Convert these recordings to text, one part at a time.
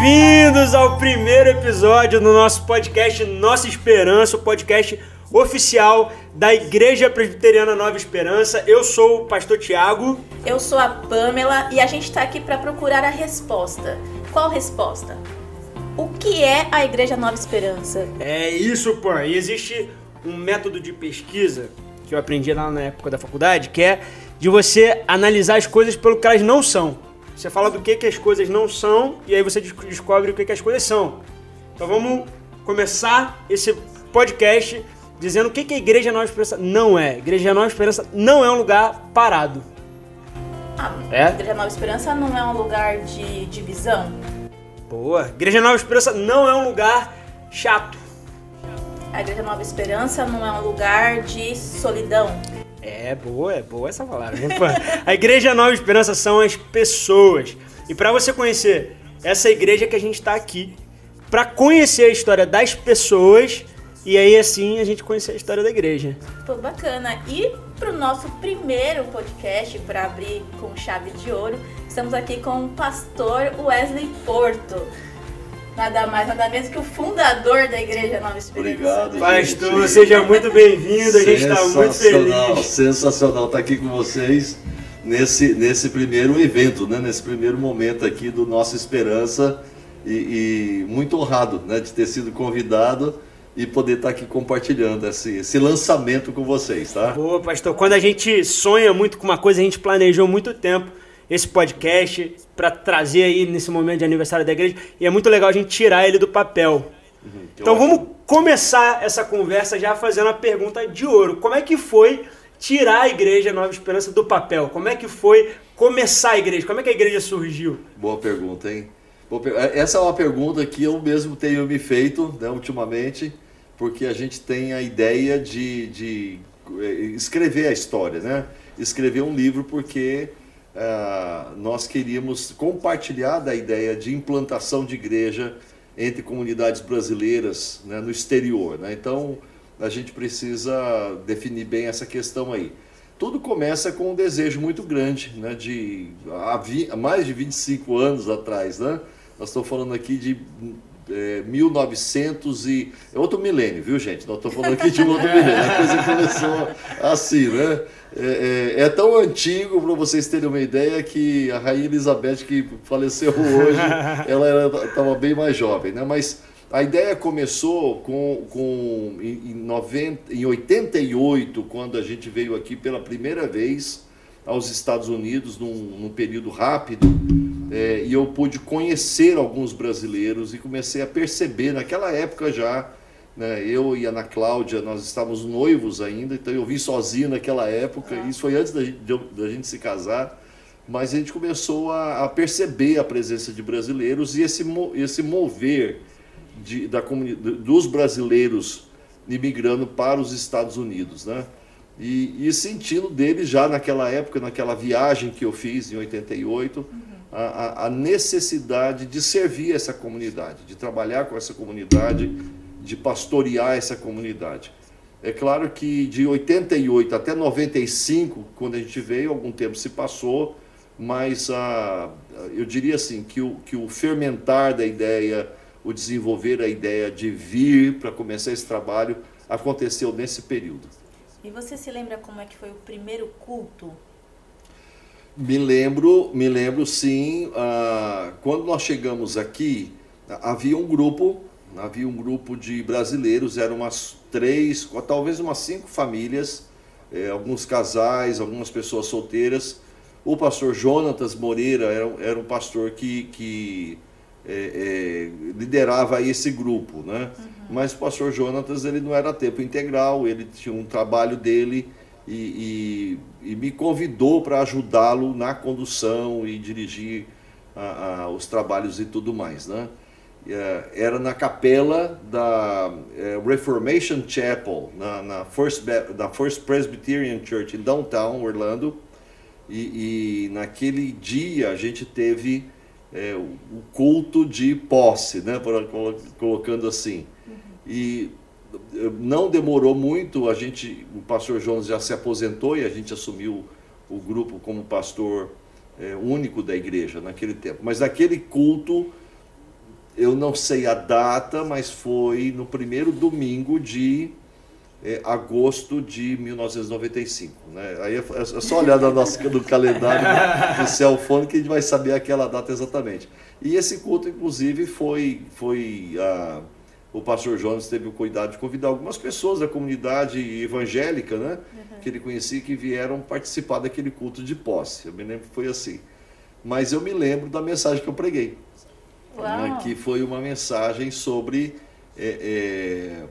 bem-vindos ao primeiro episódio do nosso podcast Nossa Esperança, o podcast oficial da Igreja Presbiteriana Nova Esperança. Eu sou o pastor Tiago. Eu sou a Pamela e a gente está aqui para procurar a resposta. Qual resposta? O que é a Igreja Nova Esperança? É isso, pô. E existe um método de pesquisa que eu aprendi lá na época da faculdade, que é de você analisar as coisas pelo que elas não são. Você fala do que, que as coisas não são e aí você descobre o que, que as coisas são. Então vamos começar esse podcast dizendo o que, que a Igreja Nova Esperança não é. A Igreja Nova Esperança não é um lugar parado. A é? Igreja Nova Esperança não é um lugar de divisão? Boa. A Igreja Nova Esperança não é um lugar chato. A Igreja Nova Esperança não é um lugar de solidão. É boa, é boa essa palavra. a Igreja Nova Esperança são as pessoas. E para você conhecer essa igreja que a gente está aqui, para conhecer a história das pessoas e aí assim a gente conhecer a história da igreja. Pô, bacana. E para o nosso primeiro podcast, para abrir com chave de ouro, estamos aqui com o pastor Wesley Porto nada mais, nada menos que o fundador da Igreja Nova Esperança. Obrigado, Pastor, gente. seja muito bem-vindo, a gente está muito feliz. Sensacional estar aqui com vocês nesse, nesse primeiro evento, né? nesse primeiro momento aqui do Nossa Esperança e, e muito honrado né? de ter sido convidado e poder estar aqui compartilhando esse, esse lançamento com vocês, tá? Boa, pastor. Quando a gente sonha muito com uma coisa, a gente planejou muito tempo esse podcast para trazer aí nesse momento de aniversário da igreja. E é muito legal a gente tirar ele do papel. Uhum, então ótimo. vamos começar essa conversa já fazendo a pergunta de ouro. Como é que foi tirar a igreja Nova Esperança do papel? Como é que foi começar a igreja? Como é que a igreja surgiu? Boa pergunta, hein? É, essa é uma pergunta que eu mesmo tenho me feito né, ultimamente, porque a gente tem a ideia de, de eh, escrever a história, né? Escrever um livro porque uh, nós queríamos compartilhar da ideia de implantação de igreja entre comunidades brasileiras né, no exterior. Né? Então, a gente precisa definir bem essa questão aí. Tudo começa com um desejo muito grande, né, de há, mais de 25 anos atrás. Né? Nós estamos falando aqui de é, 1900 e... É outro milênio, viu, gente? Nós estamos falando aqui de um outro milênio. A coisa começou assim, né? É, é, é, tão antigo, para vocês terem uma ideia, que a Rainha Elizabeth, que faleceu hoje, ela estava bem mais jovem, né? Mas a ideia começou com, com em, 90, em 88, quando a gente veio aqui pela primeira vez aos Estados Unidos, num, num período rápido, é, e eu pude conhecer alguns brasileiros e comecei a perceber, naquela época já, né? Eu e a Ana Cláudia, nós estávamos noivos ainda, então eu vim sozinho naquela época, ah. isso foi antes da gente, da gente se casar, mas a gente começou a, a, perceber a presença de brasileiros e esse, esse mover de, da dos brasileiros imigrando para os Estados Unidos, né? E, e, sentindo deles já naquela época, naquela viagem que eu fiz em 88, uhum. a, a necessidade de servir essa comunidade, de trabalhar com essa comunidade de pastorear essa comunidade. É claro que de 88 até 95, quando a gente veio, algum tempo se passou, mas ah, eu diria assim que o, que o fermentar da ideia, o desenvolver a ideia de vir para começar esse trabalho aconteceu nesse período. E você se lembra como é que foi o primeiro culto? Me lembro, me lembro sim. Ah, quando nós chegamos aqui, havia um grupo havia um grupo de brasileiros, eram umas três, talvez umas cinco famílias, é, alguns casais, algumas pessoas solteiras. O pastor Jonatas Moreira era, era um pastor que, que é, é, liderava esse grupo, né? Uhum. Mas o pastor Jonatas ele não era tempo integral, ele tinha um trabalho dele e, e, e me convidou para ajudá-lo na condução e dirigir a, a, os trabalhos e tudo mais, né? É, era na capela da é, Reformation Chapel, na, na, First, da First Presbyterian Church em downtown Orlando. E, e naquele dia a gente teve é, o culto de posse, né, colocando assim. Uhum. E não demorou muito, a gente, o pastor Jones já se aposentou e a gente assumiu o grupo como pastor é, único da igreja naquele tempo. Mas naquele culto eu não sei a data, mas foi no primeiro domingo de é, agosto de 1995. Né? Aí é, é só olhar no, nosso, no calendário do Celfone que a gente vai saber aquela data exatamente. E esse culto, inclusive, foi, foi a, o pastor Jonas teve o cuidado de convidar algumas pessoas da comunidade evangélica, né? Uhum. Que ele conhecia que vieram participar daquele culto de posse. Eu me lembro que foi assim. Mas eu me lembro da mensagem que eu preguei. Né? Que foi uma mensagem sobre é,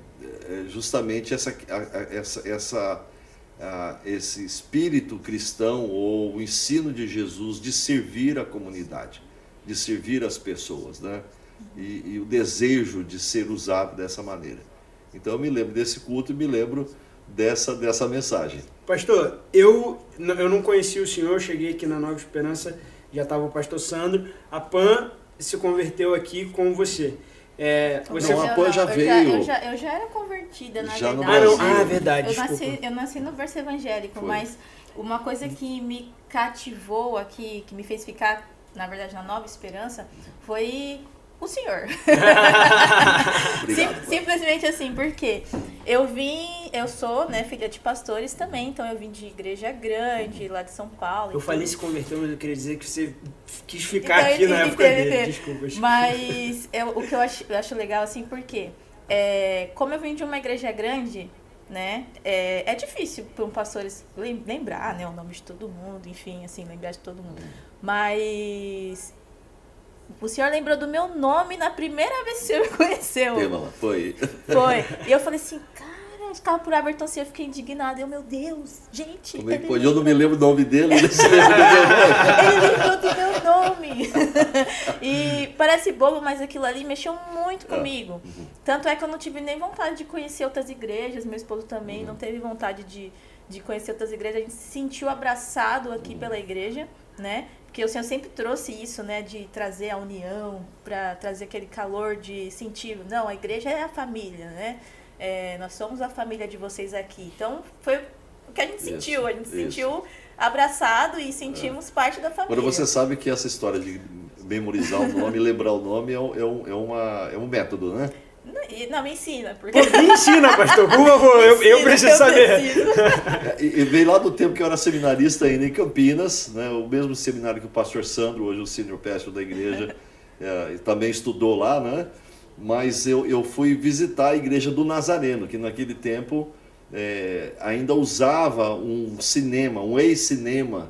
é, justamente essa, essa, essa esse espírito cristão ou o ensino de Jesus de servir a comunidade, de servir as pessoas, né? E, e, o desejo de ser usado dessa maneira. Então eu me lembro desse culto e me lembro dessa, dessa mensagem. Pastor, eu, eu não conhecia o senhor, cheguei aqui na Nova Esperança, já estava o pastor Sandro. A PAN se converteu aqui com você. É, você não, a PAN já veio. Eu já, eu já, era convertida, na já verdade. No ah, ah, verdade. Eu nasci, eu nasci no verso evangélico, Foi. mas uma coisa que me cativou aqui, que me fez ficar, na verdade, na Nova Esperança, foi o senhor. Sim, simplesmente assim, porque eu vim, eu sou, né, filha de pastores também, então eu vim de igreja grande, lá de São Paulo. Eu falei se converteu, mas eu queria dizer que você quis ficar então, aqui na época dele. Desculpa. Mas eu, o que eu acho, eu acho legal, assim, porque é, como eu vim de uma igreja grande, né? É, é difícil para um pastor lembrar, né, o nome de todo mundo, enfim, assim, lembrar de todo mundo. Mas o senhor lembrou do meu nome na primeira vez que o senhor me conheceu. Foi. Foi. E eu falei assim, cara, eu ficava por Aberton assim, eu fiquei indignada. Eu, meu Deus, gente. Como é que pode? Eu não me lembro do nome dele, ele lembrou do meu nome. e parece bobo, mas aquilo ali mexeu muito ah, comigo. Uhum. Tanto é que eu não tive nem vontade de conhecer outras igrejas, meu esposo também uhum. não teve vontade de, de conhecer outras igrejas. A gente se sentiu abraçado aqui uhum. pela igreja, né? Porque o Senhor sempre trouxe isso, né, de trazer a união, para trazer aquele calor de sentir, não, a igreja é a família, né? É, nós somos a família de vocês aqui. Então, foi o que a gente isso, sentiu, a gente isso. sentiu abraçado e sentimos é. parte da família. Agora, você sabe que essa história de memorizar o nome, lembrar o nome, é um, é, um, é, uma, é um método, né? Não, me ensina. Porque... Pô, me ensina, pastor, por favor, eu, eu preciso eu saber. Preciso. e, veio lá do tempo que eu era seminarista ainda em Campinas, né, o mesmo seminário que o pastor Sandro, hoje o senior pastor da igreja, é, também estudou lá, né? Mas eu, eu fui visitar a igreja do Nazareno, que naquele tempo é, ainda usava um cinema, um ex-cinema,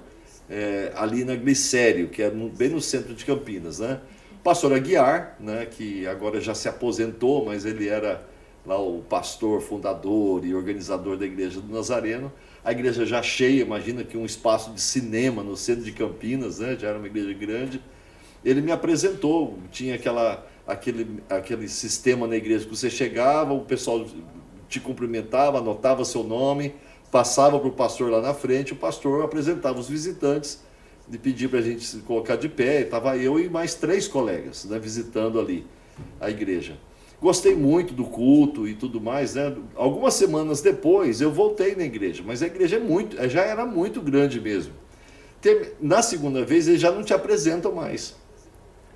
é, ali na Glicério, que é no, bem no centro de Campinas, né? Pastor Aguiar, né, que agora já se aposentou, mas ele era lá o pastor, fundador e organizador da igreja do Nazareno. A igreja já cheia, imagina que um espaço de cinema no centro de Campinas, né, já era uma igreja grande. Ele me apresentou, tinha aquela, aquele, aquele sistema na igreja que você chegava, o pessoal te cumprimentava, anotava seu nome, passava para o pastor lá na frente, o pastor apresentava os visitantes de pedir para a gente se colocar de pé. Estava eu e mais três colegas né, visitando ali a igreja. Gostei muito do culto e tudo mais. Né? Algumas semanas depois eu voltei na igreja, mas a igreja é muito, já era muito grande mesmo. Na segunda vez eles já não te apresentam mais.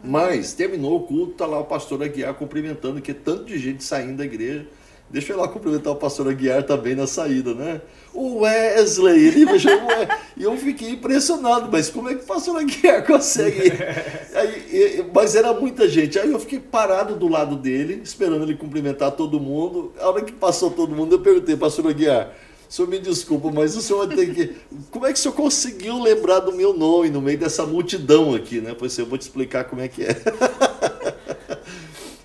Mas terminou o culto, está lá o pastor Aguiar cumprimentando, que é tanto de gente saindo da igreja. Deixa eu ir lá cumprimentar o pastor Aguiar também na saída, né? O Wesley, ele me chamou. e eu fiquei impressionado, mas como é que o pastor Aguiar consegue? Aí, mas era muita gente. Aí eu fiquei parado do lado dele, esperando ele cumprimentar todo mundo. A hora que passou todo mundo, eu perguntei, pastor Aguiar, o senhor me desculpa, mas o senhor tem que. Como é que o senhor conseguiu lembrar do meu nome no meio dessa multidão aqui, né? Pois eu vou te explicar como é que é.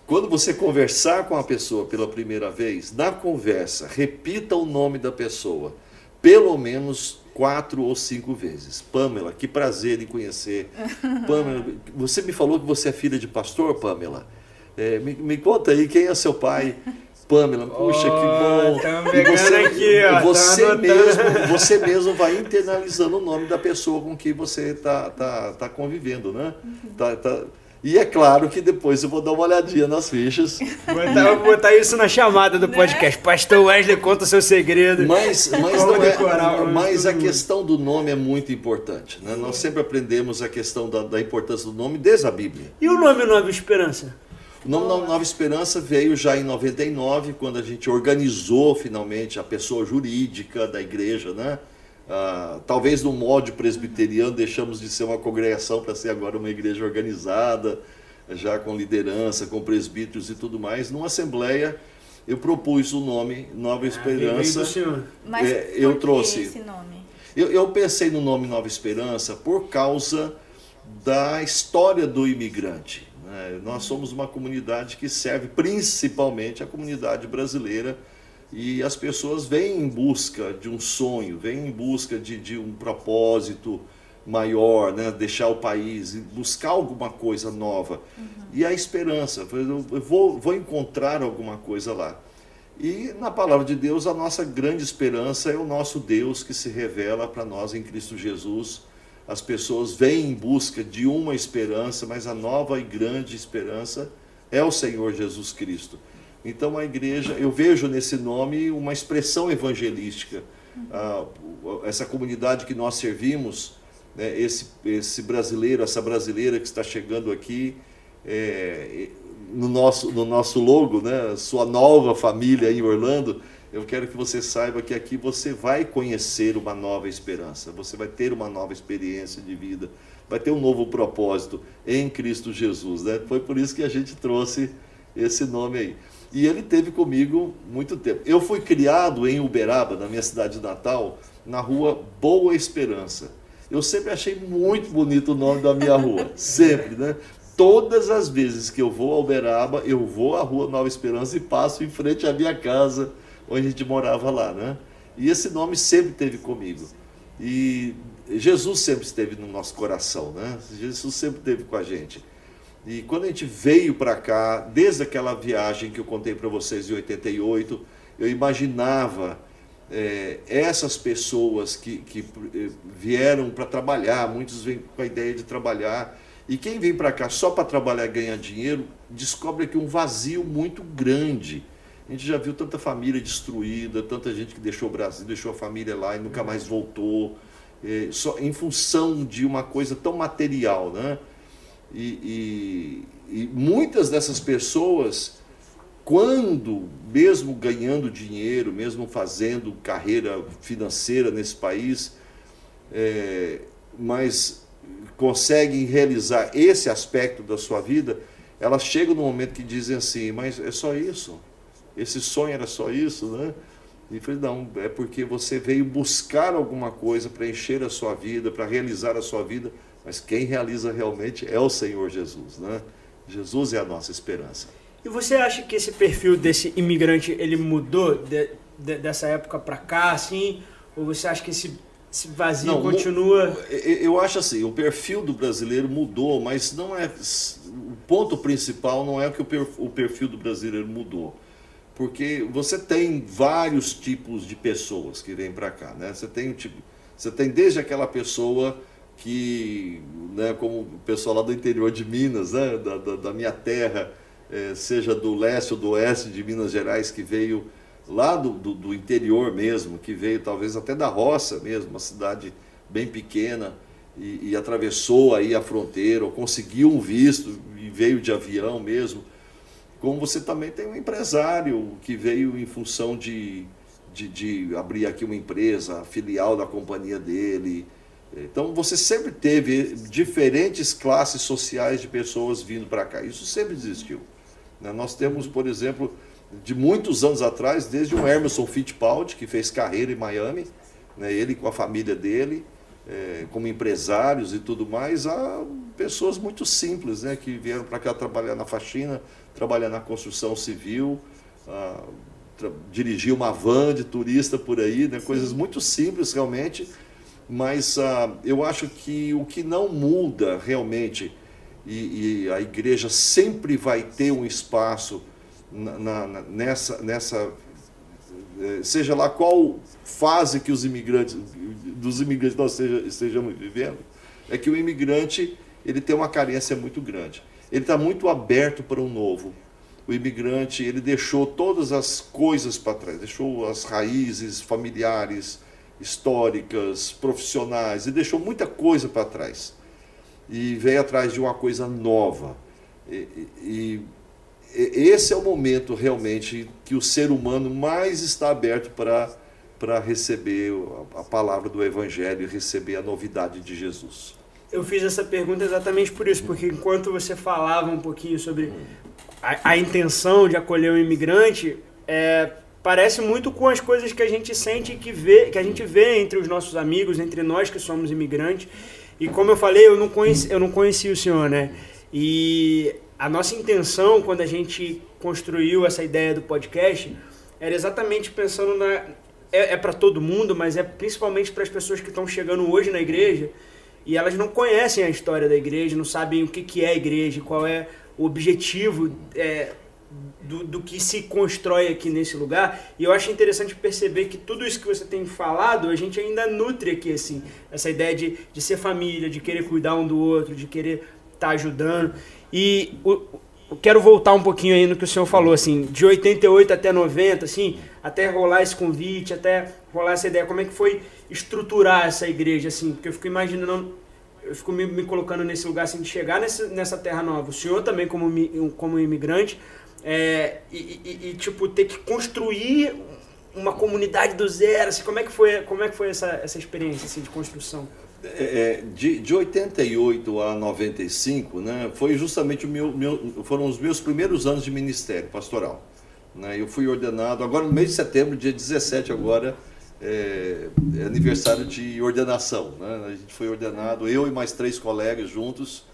Quando você conversar com a pessoa pela primeira vez, na conversa, repita o nome da pessoa, pelo menos quatro ou cinco vezes. Pamela, que prazer em conhecer. Pamela, você me falou que você é filha de pastor, Pamela? É, me, me, conta aí quem é seu pai. Pamela, puxa, oh, que bom. E você, aqui, ó, você, mesmo, você mesmo vai internalizando o nome da pessoa com quem você está tá, tá convivendo, né? Uhum. Tá, tá, e é claro que depois eu vou dar uma olhadinha nas fichas. Vou botar, isso na chamada do né? podcast. Pastor Wesley conta seu segredo. Mas, mas, não é, mas a questão do nome é muito importante. Né? Nós sempre aprendemos a questão da, da, importância do nome desde a Bíblia. E o nome Nova Esperança? O nome. Nova Esperança veio já em 99, quando a gente organizou finalmente a pessoa jurídica da igreja, né? Ah, talvez no modo presbiteriano deixamos de ser uma congregação para ser agora uma igreja organizada, já com liderança, com presbíteros e tudo mais. Numa assembleia eu propus o nome Nova ah, Esperança. Ah, Mas é, eu trouxe esse nome? Eu, eu pensei no nome Nova Esperança por causa da história do imigrante. Né? Nós somos uma comunidade que serve principalmente a comunidade brasileira e as pessoas vêm em busca de um sonho, vêm em busca de, de um propósito maior, né? deixar o país, buscar alguma coisa nova. Uhum. E a esperança, eu vou, vou encontrar alguma coisa lá. E na palavra de Deus, a nossa grande esperança é o nosso Deus que se revela para nós em Cristo Jesus. As pessoas vêm em busca de uma esperança, mas a nova e grande esperança é o Senhor Jesus Cristo. Então a igreja, eu vejo nesse nome uma expressão evangelística. Ah, essa comunidade que nós servimos, né, esse, esse brasileiro, essa brasileira que está chegando aqui, é, no nosso, no nosso logo, né? Sua nova família em Orlando. Eu quero que você saiba que aqui você vai conhecer uma nova esperança, você vai ter uma nova experiência de vida, vai ter um novo propósito em Cristo Jesus. Né? Foi por isso que a gente trouxe esse nome aí. E ele teve comigo muito tempo. Eu fui criado em Uberaba, na minha cidade natal, na rua Boa Esperança. Eu sempre achei muito bonito o nome da minha rua, sempre, né? todas as vezes que eu vou a Uberaba, eu vou à Rua Nova Esperança e passo em frente à minha casa, onde a gente morava lá, né? E esse nome sempre teve comigo. E Jesus sempre esteve no nosso coração, né? Jesus sempre esteve com a gente. E quando a gente veio para cá, desde aquela viagem que eu contei para vocês em 88, eu imaginava é, essas pessoas que, que eh, vieram para trabalhar, muitos vêm com a ideia de trabalhar, e quem vem para cá só para trabalhar e ganhar dinheiro, descobre aqui um vazio muito grande. A gente já viu tanta família destruída, tanta gente que deixou o Brasil, deixou a família lá e nunca mais voltou, é, só em função de uma coisa tão material, né? E, e, e muitas dessas pessoas, quando, mesmo ganhando dinheiro, mesmo fazendo carreira financeira nesse país, é, mas conseguem realizar esse aspecto da sua vida, elas chegam no momento que dizem assim, mas é só isso? Esse sonho era só isso, né? E falei, não, é porque você veio buscar alguma coisa para encher a sua vida, para realizar a sua vida, mas quem realiza realmente é o Senhor Jesus, né? Jesus é a nossa esperança. E você acha que esse perfil desse imigrante, ele mudou de, de, dessa época para cá, assim? Ou você acha que esse esse vazio não, continua. Eu acho assim, o perfil do brasileiro mudou, mas não é. O ponto principal não é que o perfil do brasileiro mudou. Porque você tem vários tipos de pessoas que vêm para cá. Né? Você, tem, tipo, você tem desde aquela pessoa que, né, como o pessoal lá do interior de Minas, né, da, da, da minha terra, é, seja do leste ou do oeste de Minas Gerais, que veio lá do, do, do, interior mesmo, que veio talvez até da roça mesmo, uma cidade bem pequena, e, e atravessou aí a fronteira, ou conseguiu um visto e veio de avião mesmo. Como você também tem um empresário que veio em função de, de, de abrir aqui uma empresa, a filial da companhia dele. Então você sempre teve diferentes classes sociais de pessoas vindo para cá. Isso sempre existiu. Né? Nós temos, por exemplo, de muitos anos atrás, desde o Emerson Fittipaldi, que fez carreira em Miami, né, ele com a família dele, é, como empresários e tudo mais, a pessoas muito simples, né, que vieram para cá trabalhar na faxina, trabalhar na construção civil, dirigir uma van de turista por aí, né, coisas muito simples realmente, mas a, eu acho que o que não muda realmente, e, e a igreja sempre vai ter um espaço na, na, nessa, nessa eh, seja lá qual fase que os imigrantes, dos imigrantes nós estejamos vivendo, é que o imigrante ele tem uma carência muito grande. Ele está muito aberto para o novo. O imigrante ele deixou todas as coisas para trás, deixou as raízes familiares, históricas, profissionais, e deixou muita coisa para trás. E veio atrás de uma coisa nova. E, e esse é o momento realmente que o ser humano mais está aberto para para receber a palavra do Evangelho e receber a novidade de Jesus. Eu fiz essa pergunta exatamente por isso, porque enquanto você falava um pouquinho sobre a, a intenção de acolher o imigrante, é, parece muito com as coisas que a gente sente que vê, que a gente vê entre os nossos amigos, entre nós que somos imigrantes. E como eu falei, eu não conheci, eu não conheci o senhor, né? E a nossa intenção quando a gente construiu essa ideia do podcast era exatamente pensando na é, é para todo mundo, mas é principalmente para as pessoas que estão chegando hoje na igreja e elas não conhecem a história da igreja, não sabem o que, que é a igreja, qual é o objetivo é, do, do que se constrói aqui nesse lugar. E eu acho interessante perceber que tudo isso que você tem falado, a gente ainda nutre aqui, assim, essa ideia de, de ser família, de querer cuidar um do outro, de querer estar tá ajudando. E o, eu quero voltar um pouquinho aí no que o senhor falou, assim, de 88 até 90, assim, até rolar esse convite, até rolar essa ideia, como é que foi estruturar essa igreja, assim, porque eu fico imaginando, eu fico me, me colocando nesse lugar, assim, de chegar nesse, nessa terra nova, o senhor também como, como imigrante, é, e, e, e, tipo, ter que construir uma comunidade do zero, assim, como é que foi, como é que foi essa, essa experiência, assim, de construção? É, é de, de 88 a 95, né, foi justamente o meu, meu, foram os meus primeiros anos de ministério pastoral. Né? Eu fui ordenado, agora no mês de setembro, dia 17 agora, é, é aniversário de ordenação. Né? A gente foi ordenado, eu e mais três colegas juntos,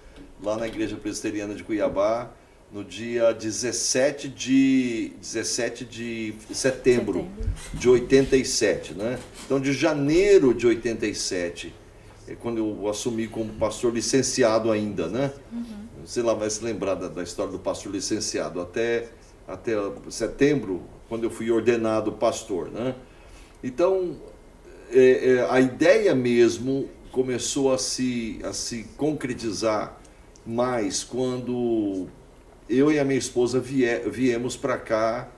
lá na Igreja Presbiteriana de Cuiabá, no dia 17 de, 17 de setembro, setembro. de 87. Né? Então, de janeiro de 87, é quando eu assumi como pastor licenciado ainda, né? Uhum. Sei lá, vai se lembrar da, da história do pastor licenciado, até até setembro, quando eu fui ordenado pastor. Né? Então, é, é, a ideia mesmo começou a se, a se concretizar mais quando eu e a minha esposa vie, viemos para cá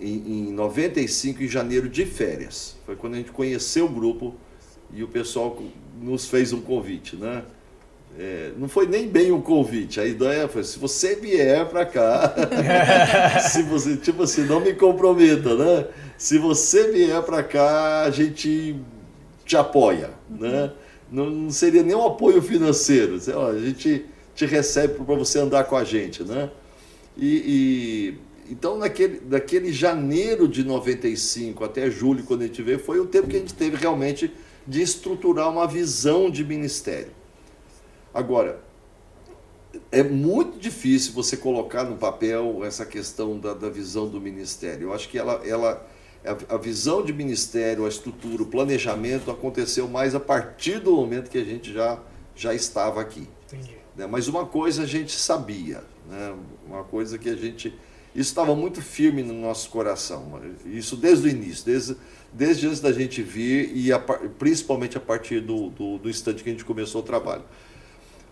em, em 95, em janeiro, de férias. Foi quando a gente conheceu o grupo e o pessoal nos fez um convite, né? É, não foi nem bem um convite. A ideia foi: se você vier para cá, se você, tipo assim, não me comprometa, né? Se você vier para cá, a gente te apoia, né? Não, seria nem um apoio financeiro. A gente te recebe para você andar com a gente, né? E, e, então, naquele, daquele janeiro de 95 até julho, quando a gente veio, foi o tempo que a gente teve realmente de estruturar uma visão de ministério. Agora, é muito difícil você colocar no papel essa questão da, da visão do ministério. Eu acho que ela, ela, a, a, visão de ministério, a estrutura, o planejamento aconteceu mais a partir do momento que a gente já, já estava aqui. Entendi. Né? Mas uma coisa a gente sabia, né? uma coisa que a gente. Isso estava muito firme no nosso coração, isso desde o início, desde, desde antes da gente vir e a, principalmente a partir do, do, do instante que a gente começou o trabalho.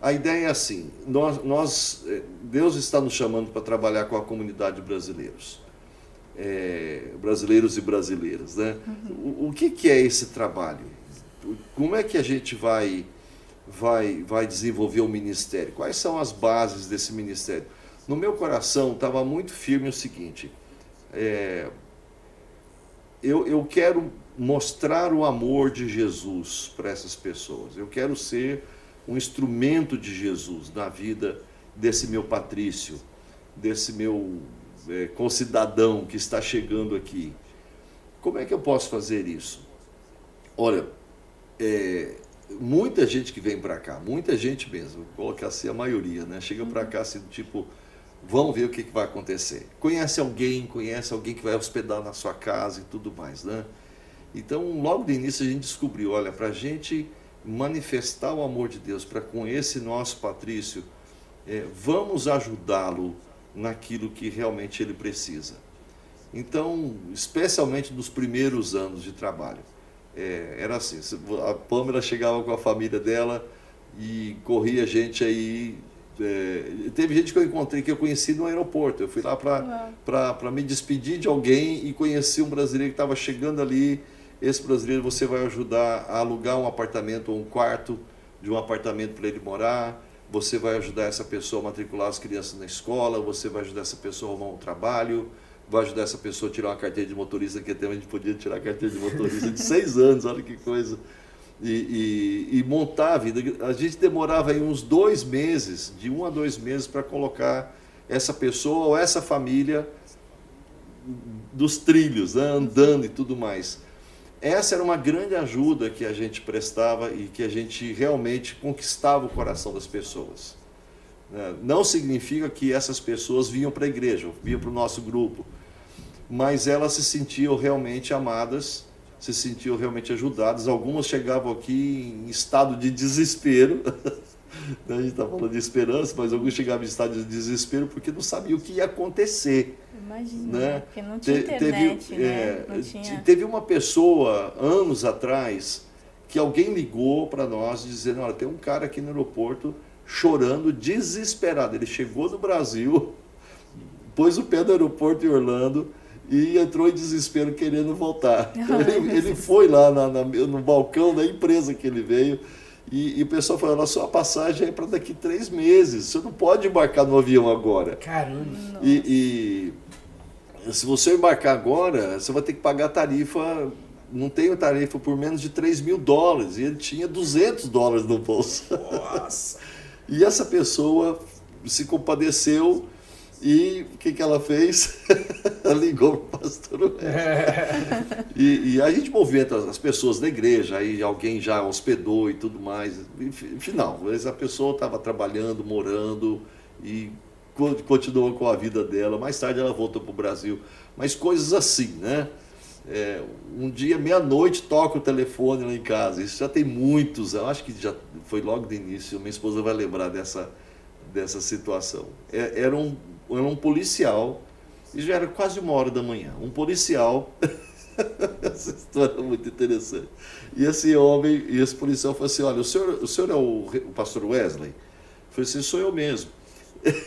A ideia é assim: nós, nós eh, Deus está nos chamando para trabalhar com a comunidade brasileiros, é, brasileiros e brasileiras, né? Uhum. O, o que, que é esse trabalho? Como é que a gente vai, vai, vai desenvolver o ministério? Quais são as bases desse ministério? No meu coração estava muito firme o seguinte: é, eu, eu quero mostrar o amor de Jesus para essas pessoas. Eu quero ser um instrumento de Jesus na vida desse meu patrício, desse meu é, concidadão que está chegando aqui. Como é que eu posso fazer isso? Olha, é, muita gente que vem para cá, muita gente mesmo, vou colocar assim a maioria, né? Chega para cá assim, tipo, vamos ver o que, que vai acontecer. Conhece alguém, conhece alguém que vai hospedar na sua casa e tudo mais, né? Então, logo de início a gente descobriu, olha, para a gente manifestar o amor de Deus para com esse nosso Patrício, é, vamos ajudá-lo naquilo que realmente ele precisa. Então, especialmente nos primeiros anos de trabalho, é, era assim: a Pâmela chegava com a família dela e corria gente aí. É, teve gente que eu encontrei que eu conheci no aeroporto. Eu fui lá para me despedir de alguém e conheci um brasileiro que estava chegando ali esse brasileiro você vai ajudar a alugar um apartamento ou um quarto de um apartamento para ele morar. Você vai ajudar essa pessoa a matricular as crianças na escola, você vai ajudar essa pessoa a arrumar um trabalho, vai ajudar essa pessoa a tirar uma carteira de motorista, que até a gente podia tirar a carteira de motorista de seis anos, olha que coisa. E, e, e, montar a vida. A gente demorava aí uns dois meses, de um a dois meses, para colocar essa pessoa ou essa família dos trilhos, né, andando e tudo mais. Essa era uma grande ajuda que a gente prestava e que a gente realmente conquistava o coração das pessoas. Né. Não significa que essas pessoas vinham para a igreja, vinham para o nosso grupo, mas elas se sentiam realmente amadas, se sentiam realmente ajudadas. Algumas chegavam aqui em estado de desespero. a gente está falando de esperança, mas alguns chegavam em estado de desespero porque não sabiam o que ia acontecer. Imagina, né? porque não tinha Te, internet, teve, né? É, tinha... Teve uma pessoa, anos atrás, que alguém ligou para nós dizendo, olha, tem um cara aqui no aeroporto chorando, desesperado. Ele chegou do Brasil, pôs o pé no aeroporto em Orlando, e entrou em desespero querendo voltar. Então, ele, ele, foi lá na, na, no balcão da empresa que ele veio e, e o pessoal falou: a sua passagem é para daqui três meses, você não pode embarcar no avião agora. Caramba! E, e se você embarcar agora, você vai ter que pagar tarifa. Não tem tarifa por menos de 3 mil dólares. E ele tinha 200 dólares no bolso. Nossa! e essa pessoa se compadeceu e o que, que ela fez? ligou para o pastor é. e, e a gente movimenta as pessoas da igreja, aí alguém já hospedou e tudo mais. Final, a pessoa estava trabalhando, morando e continuou com a vida dela. Mais tarde ela voltou para o Brasil. Mas coisas assim, né? É, um dia, meia-noite, toca o telefone lá em casa. Isso já tem muitos, eu acho que já foi logo do início. Minha esposa vai lembrar dessa, dessa situação. É, era um era um policial, e já era quase uma hora da manhã, um policial, essa história é muito interessante, e esse homem, e esse policial falou assim, olha, o senhor, o senhor é o, o pastor Wesley? Eu falei assim, sou eu mesmo. falei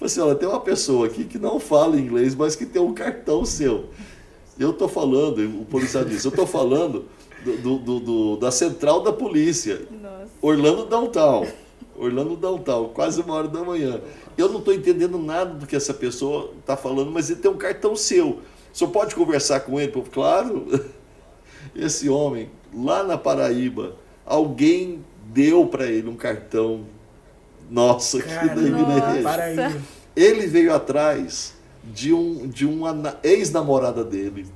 assim, olha, tem uma pessoa aqui que não fala inglês, mas que tem um cartão seu. Eu estou falando, o policial disse, eu estou falando do, do, do, da central da polícia, Nossa. Orlando Downtown. Orlando Downtown, quase uma hora da manhã. Eu não estou entendendo nada do que essa pessoa está falando, mas ele tem um cartão seu. O senhor pode conversar com ele? Claro. Esse homem, lá na Paraíba, alguém deu para ele um cartão nosso aqui Cara, da igreja. Ele veio atrás de, um, de uma ex-namorada dele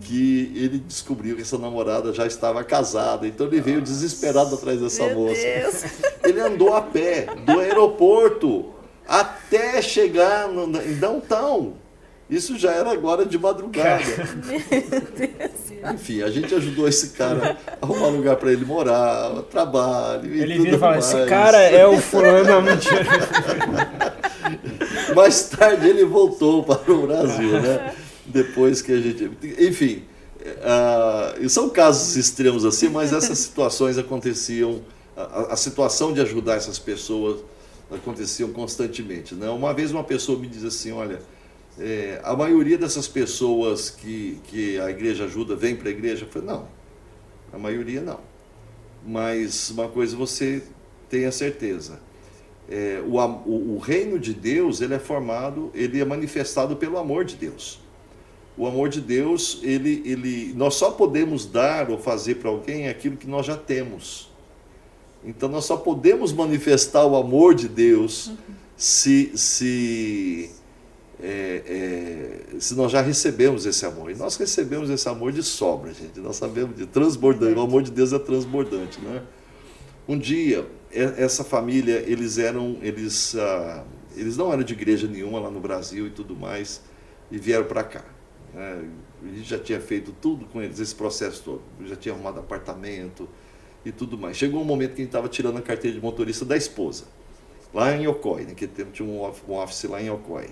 que ele descobriu que essa namorada já estava casada, então ele veio desesperado atrás dessa Meu moça. Deus. Ele andou a pé do aeroporto até chegar no, em downtown. Isso já era agora de madrugada. Enfim, a gente ajudou esse cara a arrumar lugar para ele morar, trabalho e ele tudo vira e fala, mais. esse cara é o fulano, mentira. Mais tarde ele voltou para o Brasil, né? Depois que a gente... Enfim, uh, são casos extremos assim, mas essas situações aconteciam... A, a situação de ajudar essas pessoas aconteciam constantemente. Né? Uma vez uma pessoa me diz assim, olha, é, a maioria dessas pessoas que, que a igreja ajuda vem para a igreja? Eu falei, não, a maioria não. Mas uma coisa você tenha certeza, é, o, o, o, reino de Deus ele é formado, ele é manifestado pelo amor de Deus. O amor de Deus, ele, ele, nós só podemos dar ou fazer para alguém aquilo que nós já temos. Então nós só podemos manifestar o amor de Deus se, se, é, é, se nós já recebemos esse amor. E nós recebemos esse amor de sobra, gente. Nós sabemos de transbordante. O amor de Deus é transbordante, né? Um dia, essa família, eles eram, eles, ah, eles não eram de igreja nenhuma lá no Brasil e tudo mais, e vieram para cá. Né? Gente já tinha feito tudo com eles, esse processo todo. já tinha arrumado apartamento, e tudo mais. Chegou um momento que a gente estava tirando a carteira de motorista da esposa, lá em Yokoi, né, que tinha um office lá em Yokoi.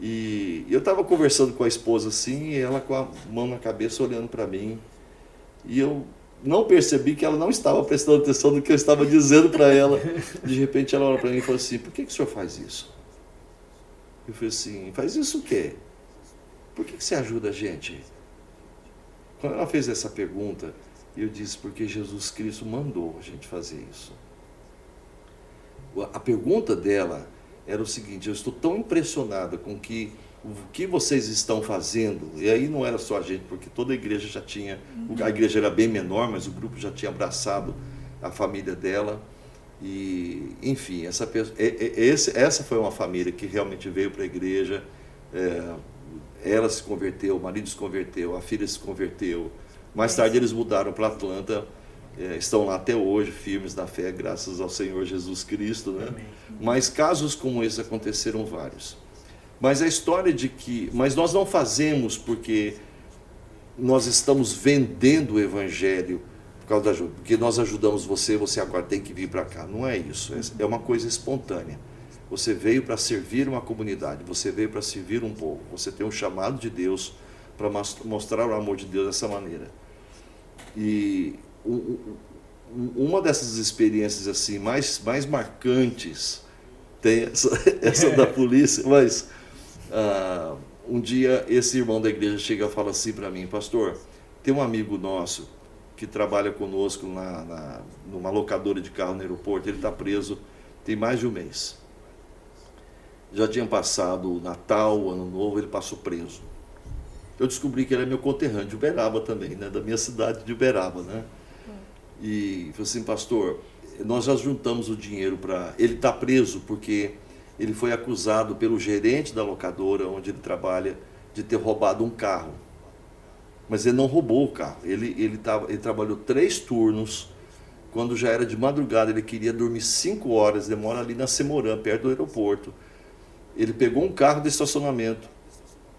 E eu estava conversando com a esposa assim, e ela com a mão na cabeça olhando para mim, e eu não percebi que ela não estava prestando atenção no que eu estava dizendo para ela. De repente ela olha para mim e falou assim: Por que, que o senhor faz isso? Eu falei assim: Faz isso o quê? Por que, que você ajuda a gente? Quando ela fez essa pergunta, eu disse, porque Jesus Cristo mandou a gente fazer isso. a pergunta dela era o seguinte: eu estou tão impressionada com que o que vocês estão fazendo, e aí não era só a gente, porque toda a igreja já tinha, a igreja era bem menor, mas o grupo já tinha abraçado a família dela. E, enfim, essa, essa foi uma família que realmente veio para a igreja. É, ela se converteu, o marido se converteu, a filha se converteu. Mais tarde eles mudaram para Atlanta, é, estão lá até hoje, firmes na fé, graças ao Senhor Jesus Cristo. Né? Mas casos como esse aconteceram vários. Mas a história de que. Mas nós não fazemos porque nós estamos vendendo o evangelho por causa da ajuda. Porque nós ajudamos você, você agora tem que vir para cá. Não é isso. É uma coisa espontânea. Você veio para servir uma comunidade, você veio para servir um povo. Você tem um chamado de Deus para mostrar o amor de Deus dessa maneira. E uma dessas experiências assim mais, mais marcantes tem essa, essa da polícia, mas Uh, um dia esse irmão da igreja chega e fala assim para mim, pastor, tem um amigo nosso que trabalha conosco na, na, numa locadora de carro no aeroporto, ele está preso tem mais de um mês. Já tinha passado o Natal, o Ano Novo, ele passou preso. Eu descobri que ele é meu conterrâneo de Uberaba também, né? da minha cidade de Uberaba. Né? E falei assim, pastor, nós já juntamos o dinheiro para. Ele está preso porque ele foi acusado pelo gerente da locadora onde ele trabalha de ter roubado um carro. Mas ele não roubou o carro. Ele, ele, tava, ele trabalhou três turnos. Quando já era de madrugada, ele queria dormir cinco horas, demora ali na Semorã, perto do aeroporto. Ele pegou um carro de estacionamento,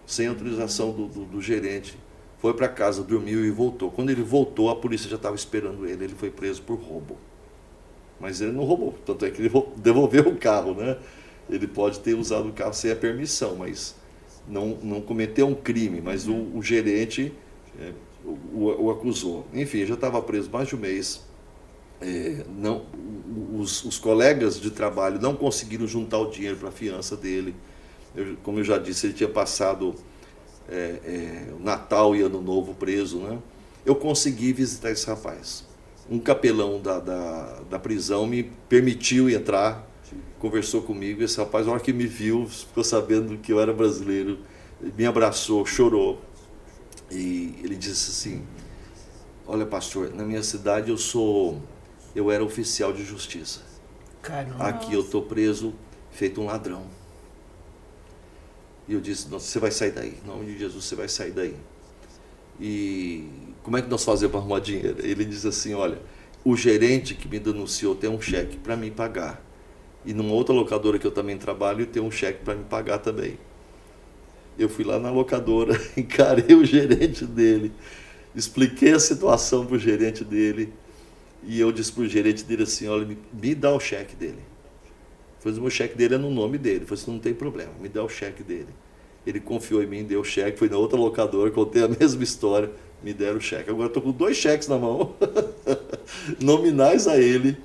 sem autorização do, do, do gerente, foi para casa, dormiu e voltou. Quando ele voltou, a polícia já estava esperando ele. Ele foi preso por roubo. Mas ele não roubou, tanto é que ele devolveu o carro, né? ele pode ter usado o carro sem a permissão, mas não, não cometeu um crime, mas o, o gerente é, o, o, acusou. Enfim, já estava preso mais de um mês. É, não, os, os, colegas de trabalho não conseguiram juntar o dinheiro para a fiança dele. Eu, como eu já disse, ele tinha passado é, é Natal e Ano Novo preso. Né? Eu consegui visitar esse rapaz. Um capelão da, da, da prisão me permitiu entrar conversou comigo. Esse rapaz, na hora que me viu, ficou sabendo que eu era brasileiro, me abraçou, chorou. E ele disse assim: Olha, pastor, na minha cidade eu sou. Eu era oficial de justiça. Caramba. Aqui eu estou preso, feito um ladrão. E eu disse: Você vai sair daí. Em nome de Jesus, você vai sair daí. E como é que nós fazemos para arrumar dinheiro? Ele diz assim: Olha, o gerente que me denunciou tem um cheque para me pagar e numa outra locadora que eu também trabalho tem um cheque para me pagar também. Eu fui lá na locadora, encarei o gerente dele, expliquei a situação para o gerente dele e eu disse para o gerente dele assim, olha, me, me dá o cheque dele. Falei, o cheque dele é no nome dele. Falei assim, não tem problema, me dá o cheque dele. Ele confiou em mim, deu o cheque, fui na outra locadora, contei a mesma história, me deram o cheque. Agora estou com dois cheques na mão, nominais a ele,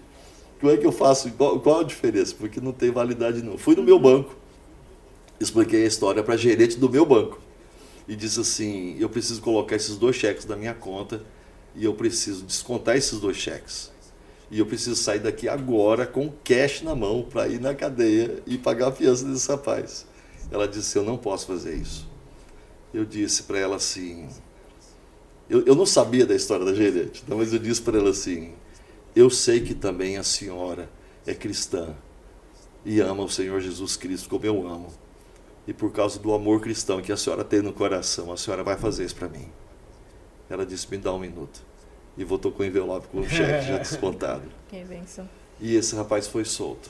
como é que eu faço? Qual, qual a diferença? Porque não tem validade não. Fui no meu banco, expliquei a história para gerente do meu banco e disse assim: eu preciso colocar esses dois cheques na minha conta e eu preciso descontar esses dois cheques. E eu preciso sair daqui agora com cash na mão para ir na cadeia e pagar a fiança desse rapaz. Ela disse: Eu não posso fazer isso. Eu disse para ela assim: eu, eu não sabia da história da gerente, então, mas eu disse para ela assim: eu sei que também a senhora é cristã e ama o Senhor Jesus Cristo como eu amo. E por causa do amor cristão que a senhora tem no coração, a senhora vai fazer isso para mim. Ela disse: Me dá um minuto. E voltou com o envelope com o cheque já descontado. Que benção. E esse rapaz foi solto.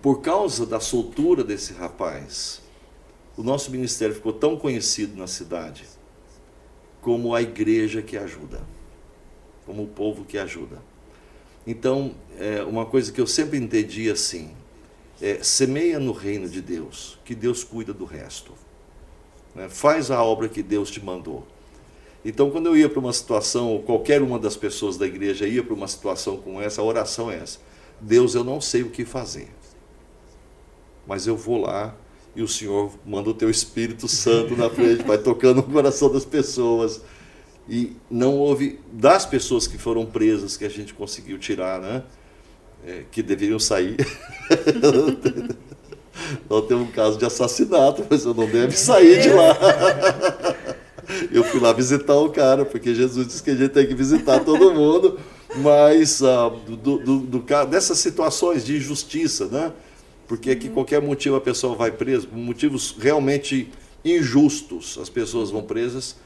Por causa da soltura desse rapaz, o nosso ministério ficou tão conhecido na cidade como a igreja que ajuda como o povo que ajuda. Então, é, uma coisa que eu sempre entendi assim, é, semeia no reino de Deus, que Deus cuida do resto. Né? Faz a obra que Deus te mandou. Então, quando eu ia para uma situação, ou qualquer uma das pessoas da igreja ia para uma situação como essa, a oração é essa: Deus, eu não sei o que fazer, mas eu vou lá e o Senhor manda o teu Espírito Santo na frente, vai tocando o coração das pessoas e não houve, das pessoas que foram presas que a gente conseguiu tirar, né? é, que deveriam sair. Nós temos um caso de assassinato, mas eu não devo sair de lá. Eu fui lá visitar o cara, porque Jesus disse que a gente tem que visitar todo mundo, mas ah, do, do, do, dessas situações de injustiça, né? Porque aqui qualquer motivo a pessoa vai presa, por motivos realmente injustos, as pessoas vão presas,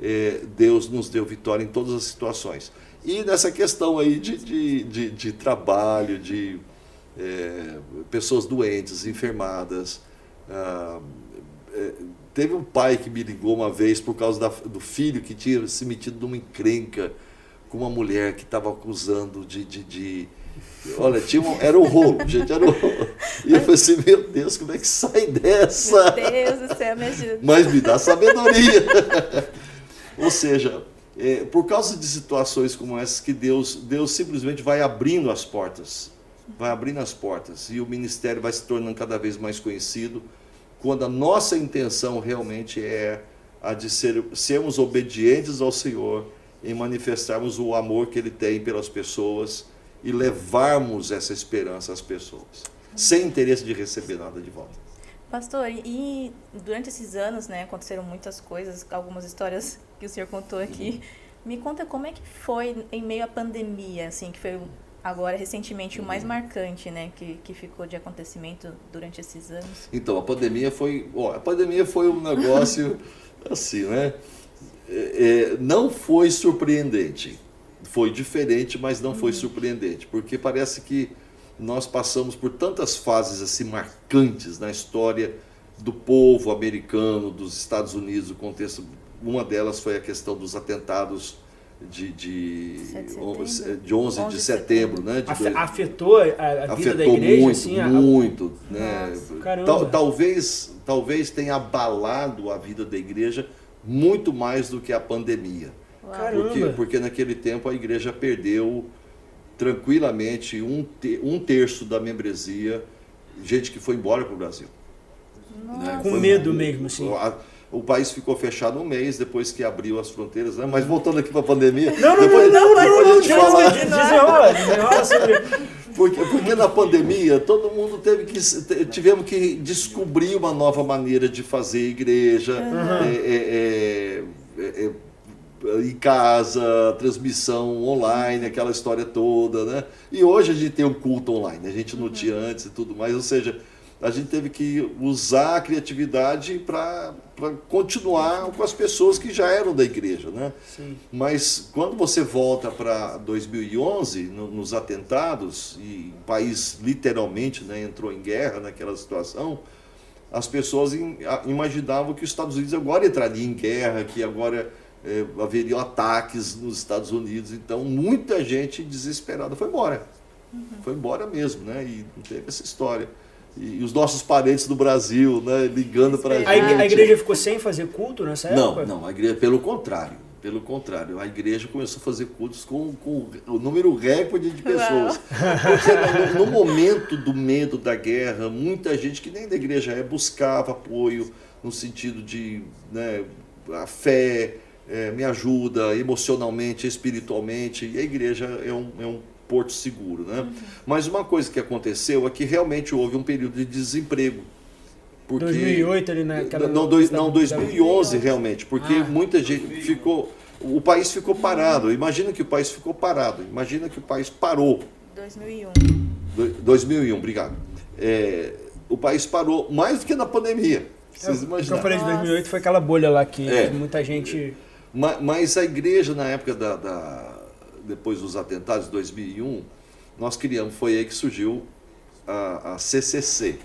eh, Deus nos deu vitória em todas as situações. E nessa questão aí de, de, de, de trabalho, de é, pessoas doentes, enfermadas. Ah, é, teve um pai que me ligou uma vez por causa da, do filho que tinha se metido numa encrenca com uma mulher que estava acusando de, de, de Olha, tinha um, era um rolo, gente, era um rolo. E eu falei assim, meu Deus, como é que sai dessa? Meu Deus do céu, me ajuda. Mas me dá sabedoria. Ou seja, é, por causa de situações como essas que Deus, Deus simplesmente vai abrindo as portas vai abrindo as portas e o ministério vai se tornando cada vez mais conhecido quando a nossa intenção realmente é a de ser, sermos obedientes ao Senhor em manifestarmos o amor que Ele tem pelas pessoas e levarmos essa esperança às pessoas, sem interesse de receber nada de volta. Pastor, e durante esses anos, né, aconteceram muitas coisas, algumas histórias que o senhor contou aqui. Uhum. Me conta como é que foi em meio à pandemia, assim, que foi agora recentemente o mais uhum. marcante, né, que, que ficou de acontecimento durante esses anos? Então, a pandemia foi, ó, a pandemia foi um negócio assim, né? É, é, não foi surpreendente. Foi diferente, mas não uhum. foi surpreendente, porque parece que nós passamos por tantas fases assim marcantes na história do povo americano, dos Estados Unidos, o contexto. Uma delas foi a questão dos atentados de, de, de, de 11, 11 de setembro, né? De dois, afetou a, a vida da igreja? Muito, assim, muito. A... Né? Tal, talvez, talvez tenha abalado a vida da igreja muito mais do que a pandemia. Porque, porque naquele tempo a igreja perdeu tranquilamente um, te, um terço da membresia, gente que foi embora para o Brasil. Né? Com medo mesmo, sim. A, o país ficou fechado um mês depois que abriu as fronteiras, né? Mas voltando aqui para a pandemia. Não, não, depois, não, não, depois não, não, fala. Desenrola, desenrola sobre. Porque, porque na pandemia todo mundo teve que tivemos que descobrir uma nova maneira de fazer igreja uhum. é, é, é, em casa, transmissão online, aquela história toda, né? E hoje a gente tem um culto online, a gente não uhum. tinha antes e tudo mais, ou seja, a gente teve que usar a criatividade para continuar com as pessoas que já eram da igreja, né? Sim. Mas quando você volta para 2011, no, nos atentados, e o país literalmente né, entrou em guerra naquela situação, as pessoas in, imaginavam que os Estados Unidos agora entraria em guerra, que agora é, haveriam ataques nos Estados Unidos. Então, muita gente desesperada foi embora. Uhum. Foi embora mesmo, né? E não teve essa história e os nossos parentes do Brasil, né, ligando para a gente. A igreja ficou sem fazer culto nessa época? Não, não, a igreja, pelo contrário. Pelo contrário, a igreja começou a fazer cultos com, com o número recorde de pessoas. Porque no, no, momento do medo da guerra, muita gente que nem da igreja é buscava apoio no sentido de né, a fé é, me ajuda emocionalmente, espiritualmente, e a igreja é um, é um porto seguro. Né? Uhum. Mas uma coisa que aconteceu é que realmente houve um período de desemprego. Porque, 2008 ali naquela... Não, dois, não 2011 realmente, porque ah. muita gente ficou... O país ficou parado. Imagina que o país ficou parado. Imagina que o país parou. 2001. 2001, obrigado. É, o país parou mais do que na pandemia. Vocês imaginam? O que eu falei de 2008 foi aquela bolha lá que é, muita gente... Mas a igreja, na época da, da depois dos atentados de 2001, nós criamos, foi aí que surgiu a, a CCC,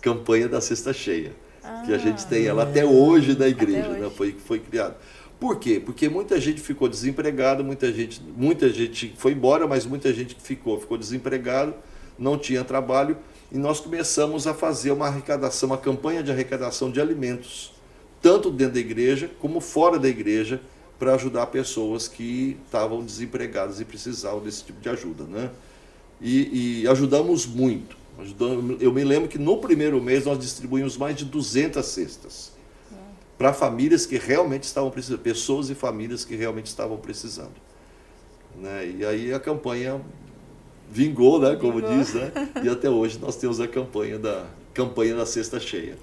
Campanha da Cesta Cheia, ah, que a gente tem ela até hoje na igreja, né? foi foi criado. Por quê? Porque muita gente ficou desempregada, muita gente, muita gente foi embora, mas muita gente ficou, ficou desempregado, não tinha trabalho, e nós começamos a fazer uma arrecadação, uma campanha de arrecadação de alimentos, tanto dentro da igreja como fora da igreja, para ajudar pessoas que estavam desempregadas e precisavam desse tipo de ajuda. Né? E, e ajudamos muito. Ajudamos, eu me lembro que no primeiro mês nós distribuímos mais de 200 cestas para famílias que realmente estavam precisando, pessoas e famílias que realmente estavam precisando. Né? E aí a campanha vingou, né, como vingou. diz, né? E até hoje nós temos a campanha da campanha da cesta cheia.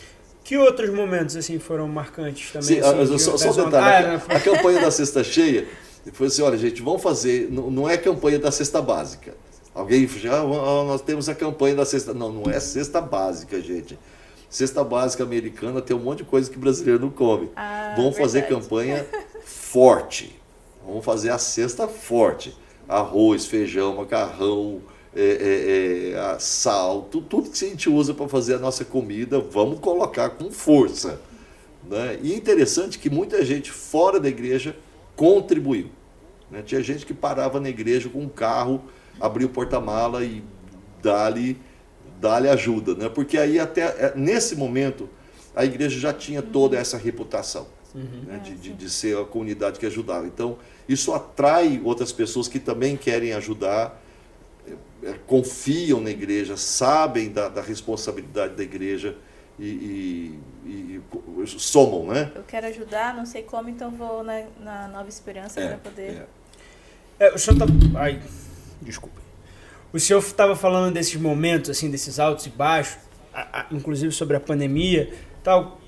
Que outros momentos assim foram marcantes também? Sim, assim, só, só um detalhe, ah, a, a campanha da cesta cheia foi assim, olha gente, vamos fazer, não, não é campanha da cesta básica. Alguém já, ah, nós temos a campanha da cesta, não, não é cesta básica, gente. Cesta básica americana tem um monte de coisa que brasileiro não come. Ah, vamos fazer campanha forte. Vamos fazer a cesta forte. Arroz, feijão, macarrão, é, é, é, sal, tudo, tudo que a gente usa para fazer a nossa comida, vamos colocar com força. Né? E é interessante que muita gente fora da igreja contribuiu. Né? Tinha gente que parava na igreja com um carro, abria o porta-mala e dá-lhe dá ajuda. Né? Porque aí até é, nesse momento a igreja já tinha toda essa reputação uhum. né? de, de, de ser a comunidade que ajudava. Então isso atrai outras pessoas que também querem ajudar confiam na igreja, sabem da, da responsabilidade da igreja e, e, e, e, somam, né? Eu quero ajudar, não sei como, então vou na, na Nova Esperança é, para poder. É. É, o senhor tá. Ai, desculpa. O senhor estava falando desses momentos, assim, desses altos e baixos, a, a, inclusive sobre a pandemia, tal.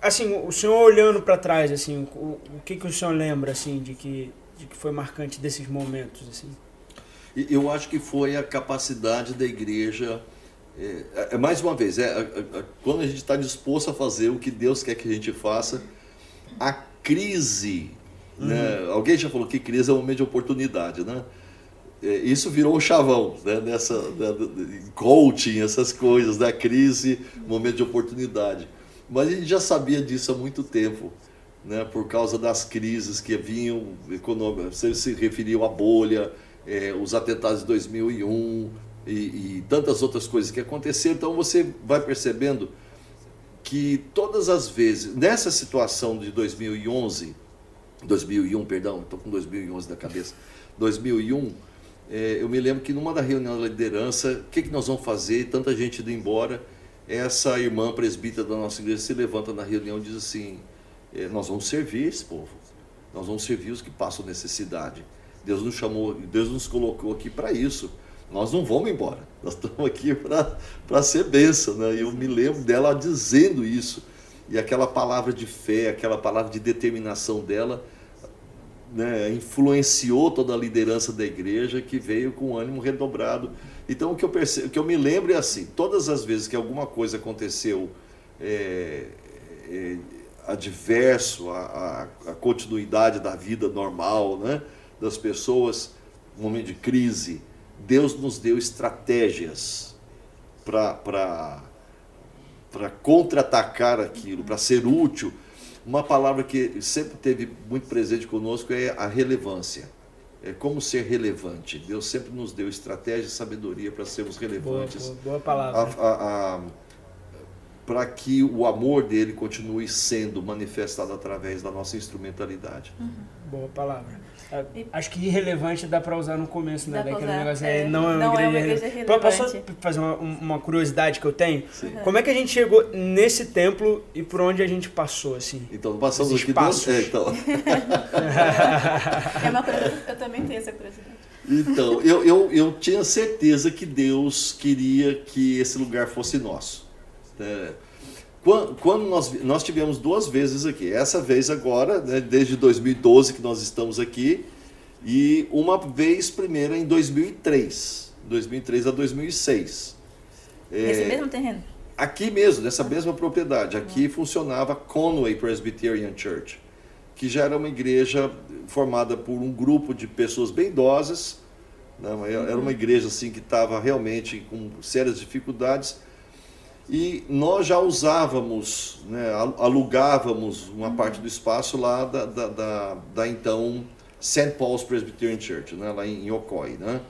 Assim, o senhor olhando para trás, assim, o, o que que o senhor lembra, assim, de que de que foi marcante desses momentos, assim? Eu acho que foi a capacidade da igreja. É, é mais uma vez, é, é, quando a gente está disposto a fazer o que Deus quer que a gente faça, a crise. Né? Uhum. Né? Alguém já falou que crise é um momento de oportunidade, né? É, isso virou um chavão, né? Nessa né? coaching, essas coisas, da né? crise, momento de oportunidade. Mas a gente já sabia disso há muito tempo, né? Por causa das crises que vinham econômicas. Você se referiu à bolha, é, os atentados de 2001 e, e tantas outras coisas que aconteceram. Então você vai percebendo que todas as vezes, nessa situação de 2011, 2001, perdão, estou com 2011 na cabeça, 2001, é, eu me lembro que numa da reunião da liderança, o que, que nós vamos fazer? Tanta gente indo embora, essa irmã presbítera da nossa igreja se levanta na reunião e diz assim: é, Nós vamos servir esse povo, nós vamos servir os que passam necessidade. Deus nos chamou, Deus nos colocou aqui para isso. Nós não vamos embora, nós estamos aqui para ser bênção. Né? E eu me lembro dela dizendo isso. E aquela palavra de fé, aquela palavra de determinação dela, né, influenciou toda a liderança da igreja que veio com ânimo redobrado. Então o que eu percebo, o que eu me lembro é assim: todas as vezes que alguma coisa aconteceu é, é, adverso à, à, continuidade da vida normal, né? Das pessoas, no momento de crise, Deus nos deu estratégias para contra-atacar aquilo, para ser útil. Uma palavra que sempre teve muito presente conosco é a relevância. É como ser relevante. Deus sempre nos deu estratégia e sabedoria para sermos relevantes. Boa, boa, boa palavra. para que o amor dele continue sendo manifestado através da nossa instrumentalidade. Uhum. Boa palavra. É, acho que irrelevante dá para usar no começo, né? Daquele negócio é, não é uma, não igreja, é uma igreja relevante. Posso fazer uma, uma, curiosidade que eu tenho? Sim. Como é que a gente chegou nesse templo e por onde a gente passou, assim? Então, passamos aqui passos. É, então. é uma coisa, eu também tenho essa curiosidade. Então, eu, eu, eu tinha certeza que Deus queria que esse lugar fosse nosso. É, quando, nós, nós tivemos duas vezes aqui, essa vez agora, né, desde 2012 que nós estamos aqui, e uma vez primeira em 2003, 2003 a 2006. Nesse é, mesmo terreno? Aqui mesmo, nessa mesma propriedade. Aqui uhum. funcionava Conway Presbyterian Church, que já era uma igreja formada por um grupo de pessoas bem idosas, né, era uma igreja assim que estava realmente com sérias dificuldades, e nós já usávamos, né, alugávamos uma parte do espaço lá da, da, da, da então St. Paul's Presbyterian Church, né, lá em, em Né?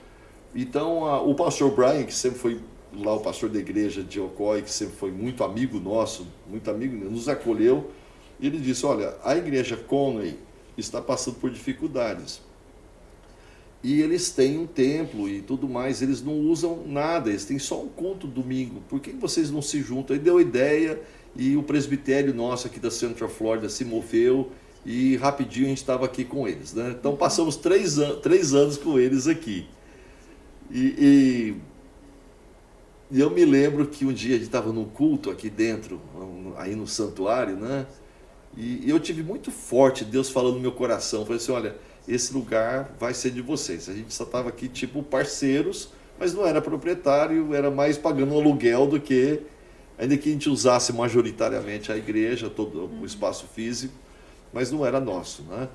Então a, o pastor Brian, que sempre foi lá o pastor da igreja de Ocói, que sempre foi muito amigo nosso, muito amigo, nos acolheu, e ele disse, olha, a igreja Conway está passando por dificuldades e eles têm um templo e tudo mais, eles não usam nada, eles têm só um culto domingo. Por que vocês não se juntam? Aí deu ideia e o presbitério nosso aqui da Central Florida se moveu e rapidinho a gente estava aqui com eles. Né? Então passamos três, an três anos com eles aqui. E, e, e eu me lembro que um dia a gente estava num culto aqui dentro, aí no santuário, né? E eu tive muito forte Deus falando no meu coração. falei assim: olha, esse lugar vai ser de vocês. A gente só estava aqui tipo parceiros, mas não era proprietário, era mais pagando um aluguel do que. Ainda que a gente usasse majoritariamente a igreja, todo o espaço físico, mas não era nosso, né?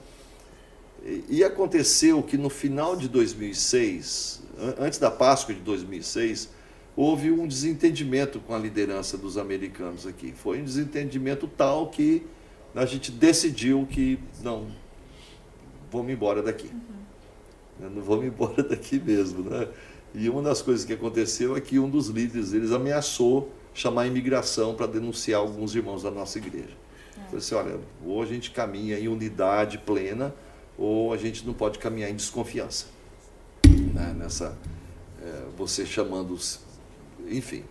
E aconteceu que no final de 2006, antes da Páscoa de 2006, houve um desentendimento com a liderança dos americanos aqui. Foi um desentendimento tal que a gente decidiu que não, vamos embora daqui. Uhum. Não vamos embora daqui mesmo, né? E uma das coisas que aconteceu é que um dos líderes deles ameaçou chamar a imigração para denunciar alguns irmãos da nossa igreja. É. Falei assim, olha, ou a gente caminha em unidade plena, ou a gente não pode caminhar em desconfiança. Né? Nessa, é, você chamando, enfim,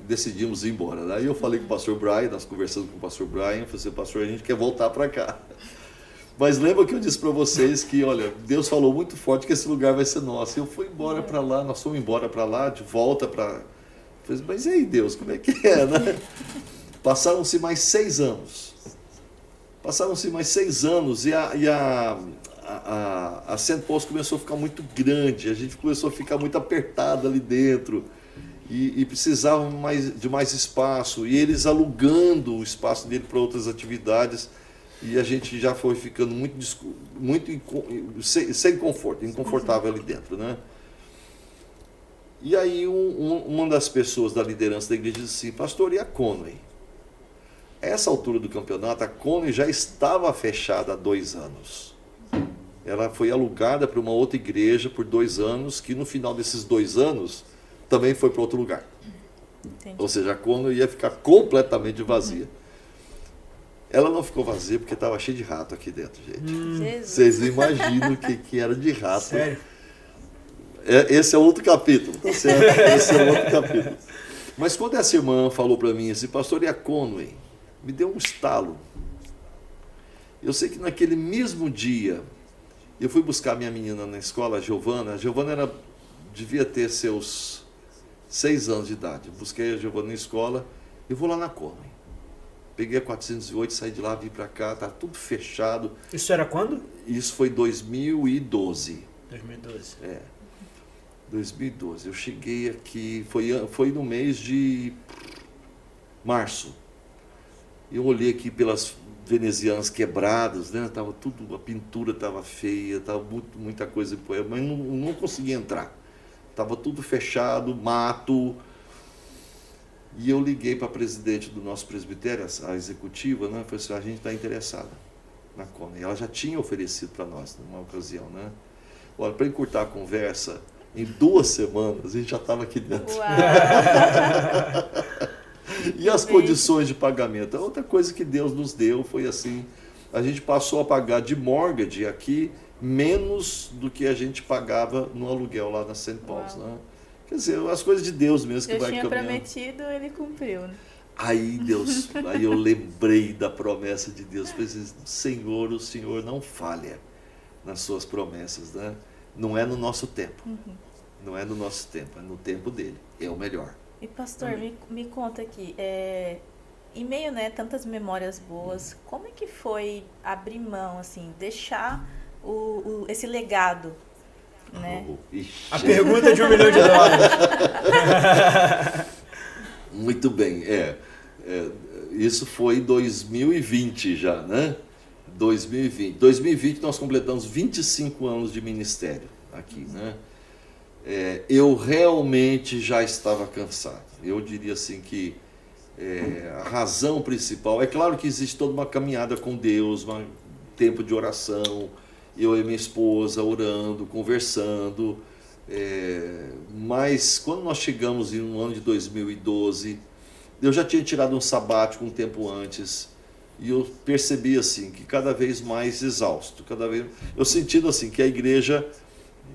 decidimos ir embora. Daí eu falei com o pastor Brian, nós conversando com o pastor Brian, falei assim, pastor, a gente quer voltar para cá. Mas lembra que eu disse para vocês que, olha, Deus falou muito forte que esse lugar vai ser nosso. Eu fui embora para lá, nós fomos embora para lá, de volta para. Mas e aí, Deus, como é que é, né? Passaram-se mais seis anos. Passaram-se mais seis anos e a, e a, a, a, a Saint começou a ficar muito grande, a gente começou a ficar muito apertado ali dentro e, e precisavam mais, de mais espaço, e eles alugando o espaço dele para outras atividades, e a gente já foi ficando muito, muito sem, sem conforto, inconfortável ali dentro. Né? E aí um, um, uma das pessoas da liderança da igreja disse assim, pastor, e a Conway? Essa altura do campeonato, a Conway já estava fechada há dois anos. Ela foi alugada para uma outra igreja por dois anos, que no final desses dois anos também foi para outro lugar. Entendi. Ou seja, a Cono ia ficar completamente vazia. Ela não ficou vazia porque estava cheio de rato aqui dentro, gente. Hum. Vocês imaginam o que, que era de rato. Sério? É, esse é outro capítulo, tá certo? Esse é outro capítulo. Mas quando essa irmã falou para mim assim, pastor, e a Conway? Me deu um estalo. Eu sei que naquele mesmo dia, eu fui buscar minha menina na escola, a Giovana. A Giovana era, devia ter seus seis anos de idade. Busquei a Giovana na escola e vou lá na Conway. Peguei a 408, saí de lá, vim para cá, tá tudo fechado. Isso era quando? Isso foi 2012. 2012. É. 2012. Eu cheguei aqui, foi, foi no mês de março. Eu olhei aqui pelas venezianas quebradas, né? Tava tudo, a pintura estava feia, tava muito, muita coisa, mas não, não consegui entrar. Estava tudo fechado, mato. E eu liguei para a presidente do nosso presbitério, a executiva, né? Falei assim, a gente está interessada na Cona. E ela já tinha oferecido para nós numa ocasião, né? Olha, para encurtar a conversa, em duas semanas a gente já estava aqui dentro. e as condições de pagamento? Outra coisa que Deus nos deu foi assim, a gente passou a pagar de mortgage aqui menos do que a gente pagava no aluguel lá na St. Paul's, né? Quer dizer, as coisas de Deus mesmo que Deus vai tinha caminhando. prometido, ele cumpriu. Né? Aí Deus, aí eu lembrei da promessa de Deus, falei assim, Senhor, o Senhor não falha nas suas promessas, né? Não é no nosso tempo. Uhum. Não é no nosso tempo, é no tempo dele. É o melhor. E pastor, me, me conta aqui, é, em meio, né, tantas memórias boas, como é que foi abrir mão, assim, deixar o, o esse legado. Né? A pergunta de um milhão de dólares. Muito bem, é, é, Isso foi 2020 já, né? 2020. 2020 nós completamos 25 anos de ministério aqui, né? É, eu realmente já estava cansado. Eu diria assim que é, a razão principal, é claro que existe toda uma caminhada com Deus, um tempo de oração, eu e minha esposa orando, conversando. É, mas quando nós chegamos no ano de 2012, eu já tinha tirado um sabático um tempo antes e eu percebi assim que cada vez mais exausto, cada vez eu sentindo assim que a igreja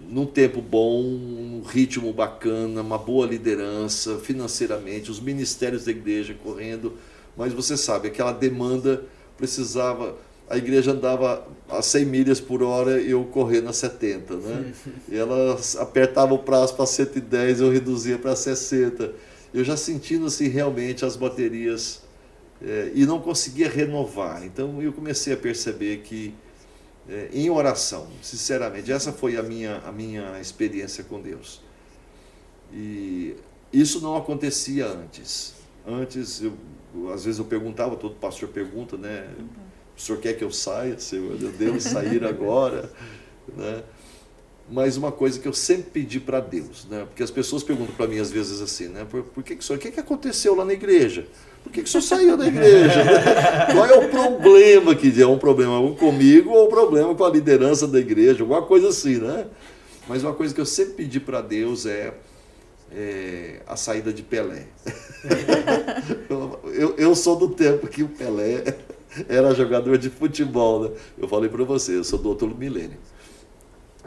num tempo bom, um ritmo bacana, uma boa liderança financeiramente, os ministérios da igreja correndo, mas você sabe aquela demanda precisava a igreja andava a 100 milhas por hora e eu correndo a 70, né? E ela apertava o prazo para 110, eu reduzia para 60. Eu já sentindo assim realmente as baterias é, e não conseguia renovar. Então eu comecei a perceber que é, em oração, sinceramente, essa foi a minha a minha experiência com Deus. E isso não acontecia antes. Antes eu às vezes eu perguntava, todo pastor pergunta, né? Uhum o senhor quer que eu saia, Senhor? Eu devo sair agora, né? Mas uma coisa que eu sempre pedi para Deus, né? Porque as pessoas perguntam para mim às vezes assim, né? Por, por que, que o senhor, o que, que aconteceu lá na igreja? Por que, que o senhor saiu da igreja? Qual é o problema que é um problema comigo ou um problema com a liderança da igreja? Alguma coisa assim, né? Mas uma coisa que eu sempre pedi para Deus é, é, a saída de Pelé. eu, eu sou do tempo que o Pelé era jogador de futebol, né? Eu falei para você, eu sou do outro milênio.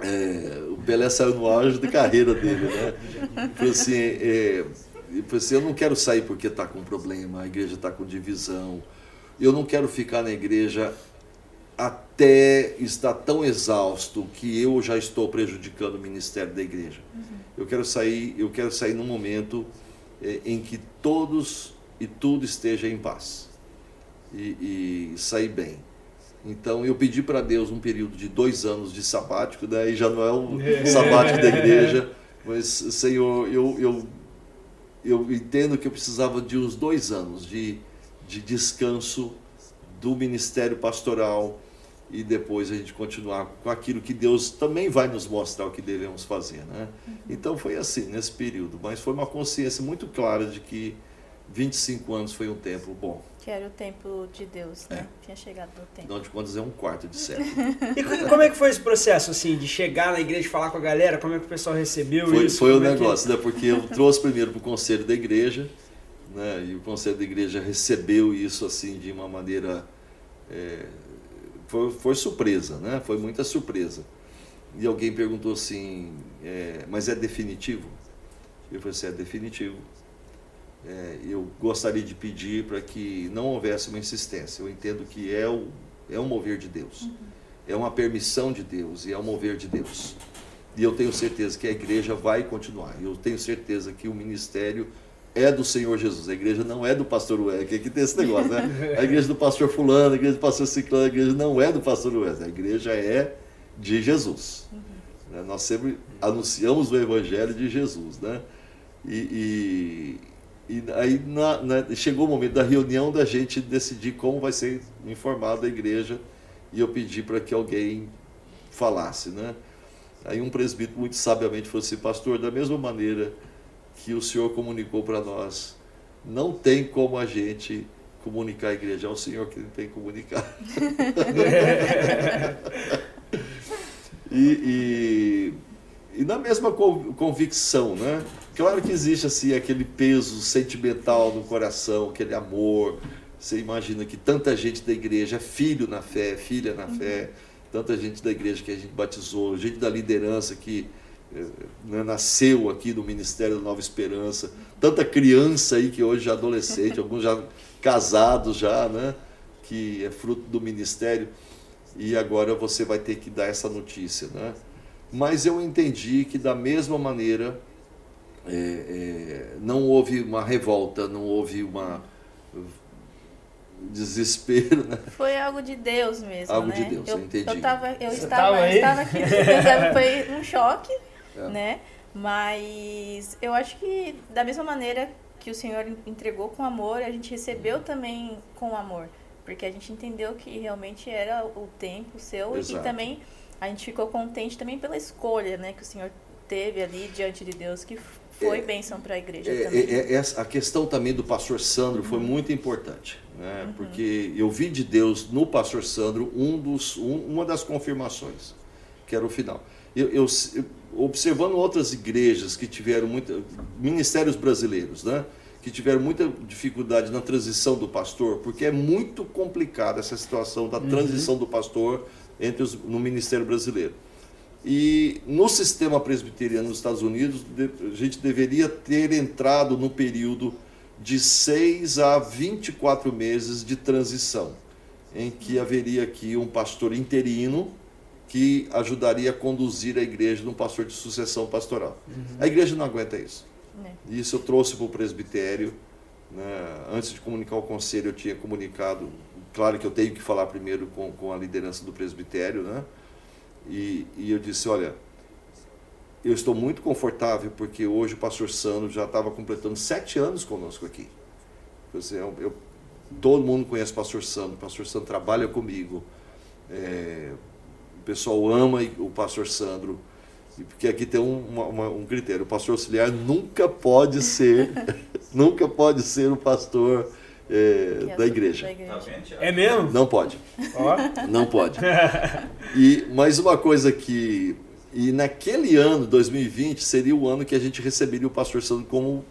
É, o Pelé saiu no auge de carreira dele, né? Falei assim, é, assim, eu não quero sair porque está com problema, a igreja está com divisão. Eu não quero ficar na igreja até estar tão exausto que eu já estou prejudicando o ministério da igreja. Eu quero sair, eu quero sair num momento é, em que todos e tudo esteja em paz e, e sair bem. Então eu pedi para Deus um período de dois anos de sabático, daí né? já não é um sabático da igreja, mas Senhor, eu, eu, eu entendo que eu precisava de uns dois anos de, de descanso do ministério pastoral e depois a gente continuar com aquilo que Deus também vai nos mostrar o que devemos fazer, né? Uhum. Então foi assim nesse período, mas foi uma consciência muito clara de que 25 anos foi um tempo bom. Que era o tempo de Deus, né? É. Tinha chegado o tempo. Afinal de contas, é um quarto de século. e como é que foi esse processo, assim, de chegar na igreja e falar com a galera? Como é que o pessoal recebeu foi, isso? Foi o é negócio, que... né? Porque eu trouxe primeiro para o conselho da igreja, né? E o conselho da igreja recebeu isso, assim, de uma maneira... É... Foi, foi surpresa, né? Foi muita surpresa. E alguém perguntou assim, é... mas é definitivo? Eu falei assim, é definitivo é, eu gostaria de pedir para que não houvesse uma insistência. Eu entendo que é, o, é um mover de Deus, uhum. é uma permissão de Deus e é um mover de Deus. E eu tenho certeza que a igreja vai continuar. Eu tenho certeza que o ministério é do Senhor Jesus. A igreja não é do pastor Wesley. Aqui tem esse negócio, né? A igreja do pastor fulano, a igreja do pastor ciclano, a igreja não é do pastor Wesley. A igreja é de Jesus. Uhum. Nós sempre anunciamos o evangelho de Jesus, né? E, e, aí na, na, chegou o momento da reunião da gente decidir como vai ser informada a igreja e eu pedi para que alguém falasse, né? Aí um presbítero muito sabiamente falou assim, pastor, da mesma maneira que o senhor comunicou para nós, não tem como a gente comunicar a igreja, é o senhor que tem que comunicar. e, e, e na mesma convicção, né? Claro que existe assim aquele peso sentimental no coração, aquele amor. Você imagina que tanta gente da igreja é filho na fé, filha na fé, tanta gente da igreja que a gente batizou, gente da liderança que eh, né, nasceu aqui no Ministério da Nova Esperança, tanta criança aí que hoje já é adolescente, alguns já casados já, né, que é fruto do ministério. E agora você vai ter que dar essa notícia, né? Mas eu entendi que da mesma maneira é, é, não houve uma revolta, não houve uma desespero, né? Foi algo de Deus mesmo, algo né? de Deus, eu, eu entendi. Eu, tava, eu estava, eu estava aqui, foi um choque, é. né? Mas eu acho que da mesma maneira que o Senhor entregou com amor, a gente recebeu também com amor, porque a gente entendeu que realmente era o tempo seu Exato. e também a gente ficou contente também pela escolha, né, que o Senhor teve ali diante de Deus, que foi é, bênção para a igreja é, também. É, é, a questão também do pastor Sandro uhum. foi muito importante, né? Uhum. porque eu vi de Deus no pastor Sandro um dos, um, uma das confirmações, que era o final. Eu, eu, observando outras igrejas que tiveram muita, ministérios brasileiros, né? que tiveram muita dificuldade na transição do pastor, porque é muito complicada essa situação da uhum. transição do pastor entre os, no ministério brasileiro. E no sistema presbiteriano nos Estados Unidos, a gente deveria ter entrado no período de 6 a 24 meses de transição. em que haveria aqui um pastor interino que ajudaria a conduzir a igreja num pastor de sucessão pastoral. A igreja não aguenta isso. É. Isso eu trouxe para o presbitério. né? Antes de comunicar ao conselho, eu tinha comunicado. Claro que eu tenho que falar primeiro com, com a liderança do presbitério, né? E, e eu disse: olha, eu estou muito confortável porque hoje o pastor Sandro já estava completando sete anos conosco aqui. Quer dizer, eu, eu- todo mundo conhece o pastor Sandro, o pastor Sandro trabalha comigo. É, o pessoal ama o pastor Sandro. Porque aqui tem um, uma- um critério: o pastor auxiliar nunca pode ser, nunca pode ser o pastor é, é da igreja. Da igreja. Tá? É mesmo? Não pode. Ó. Não pode. E mais uma coisa que e naquele ano, 2020, seria o ano que a gente receberia o pastor Sandro como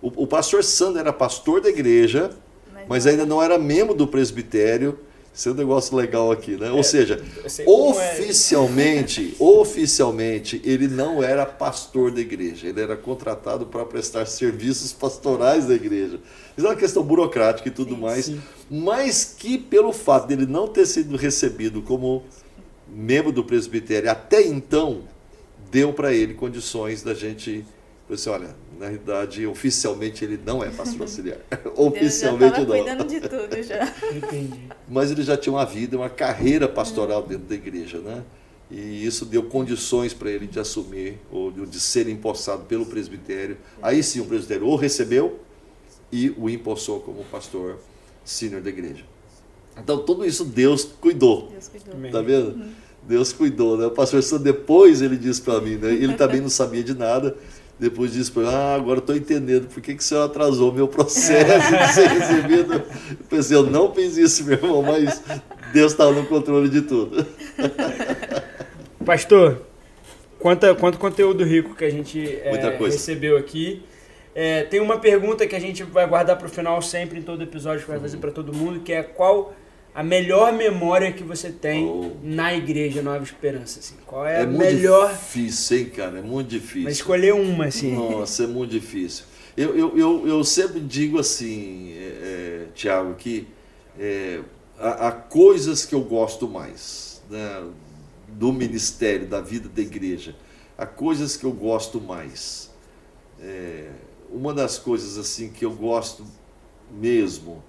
o, o pastor Sandro era pastor da igreja, mas ainda não era membro do presbitério. Isso é um negócio legal aqui, né? Ou seja, é. oficialmente, oficialmente, ele não era pastor da igreja. Ele era contratado para prestar serviços pastorais da igreja. Isso é uma questão burocrática e tudo Sim, mais. sim. Mas que pelo fato dele não ter sido recebido como membro do presbitério até então, deu para ele condições da gente. Falei assim, olha, na realidade, oficialmente ele não é pastor auxiliar. Deus já oficialmente não. cuidando de tudo já. Entendi. Mas ele já tinha uma vida, uma carreira pastoral dentro da igreja, né? E isso deu condições para ele de assumir, ou de de ser empossado pelo presbitério. Aí sim o presbitério o recebeu e o empossou como pastor sênior da igreja. Então tudo isso Deus cuidou. Deus cuidou. Amém. Tá vendo? Deus cuidou, né? O pastor Sandro depois ele disse para mim, né? Ele também não sabia de nada. Depois disse para mim, ah, agora tô entendendo por que, que o senhor atrasou o meu processo de ser recebido. Eu pensei, eu não fiz isso, meu irmão, mas Deus estava no controle de tudo. Pastor, quanto, quanto conteúdo rico que a gente é, recebeu aqui. É, tem uma pergunta que a gente vai guardar para o final sempre em todo episódio que vai Uhum. fazer para todo mundo, que é qual a melhor memória que você tem Oh. na igreja Nova Esperança? Assim? Qual é, É a muito melhor? difícil, hein, cara? É muito difícil. Mas escolher uma, assim. Nossa, é muito difícil. Eu, eu, eu, eu sempre digo assim, é, é, Tiago, que é, há, há coisas que eu gosto mais né, do ministério, da vida da igreja. Há coisas que eu gosto mais. É, uma das coisas assim que eu gosto mesmo,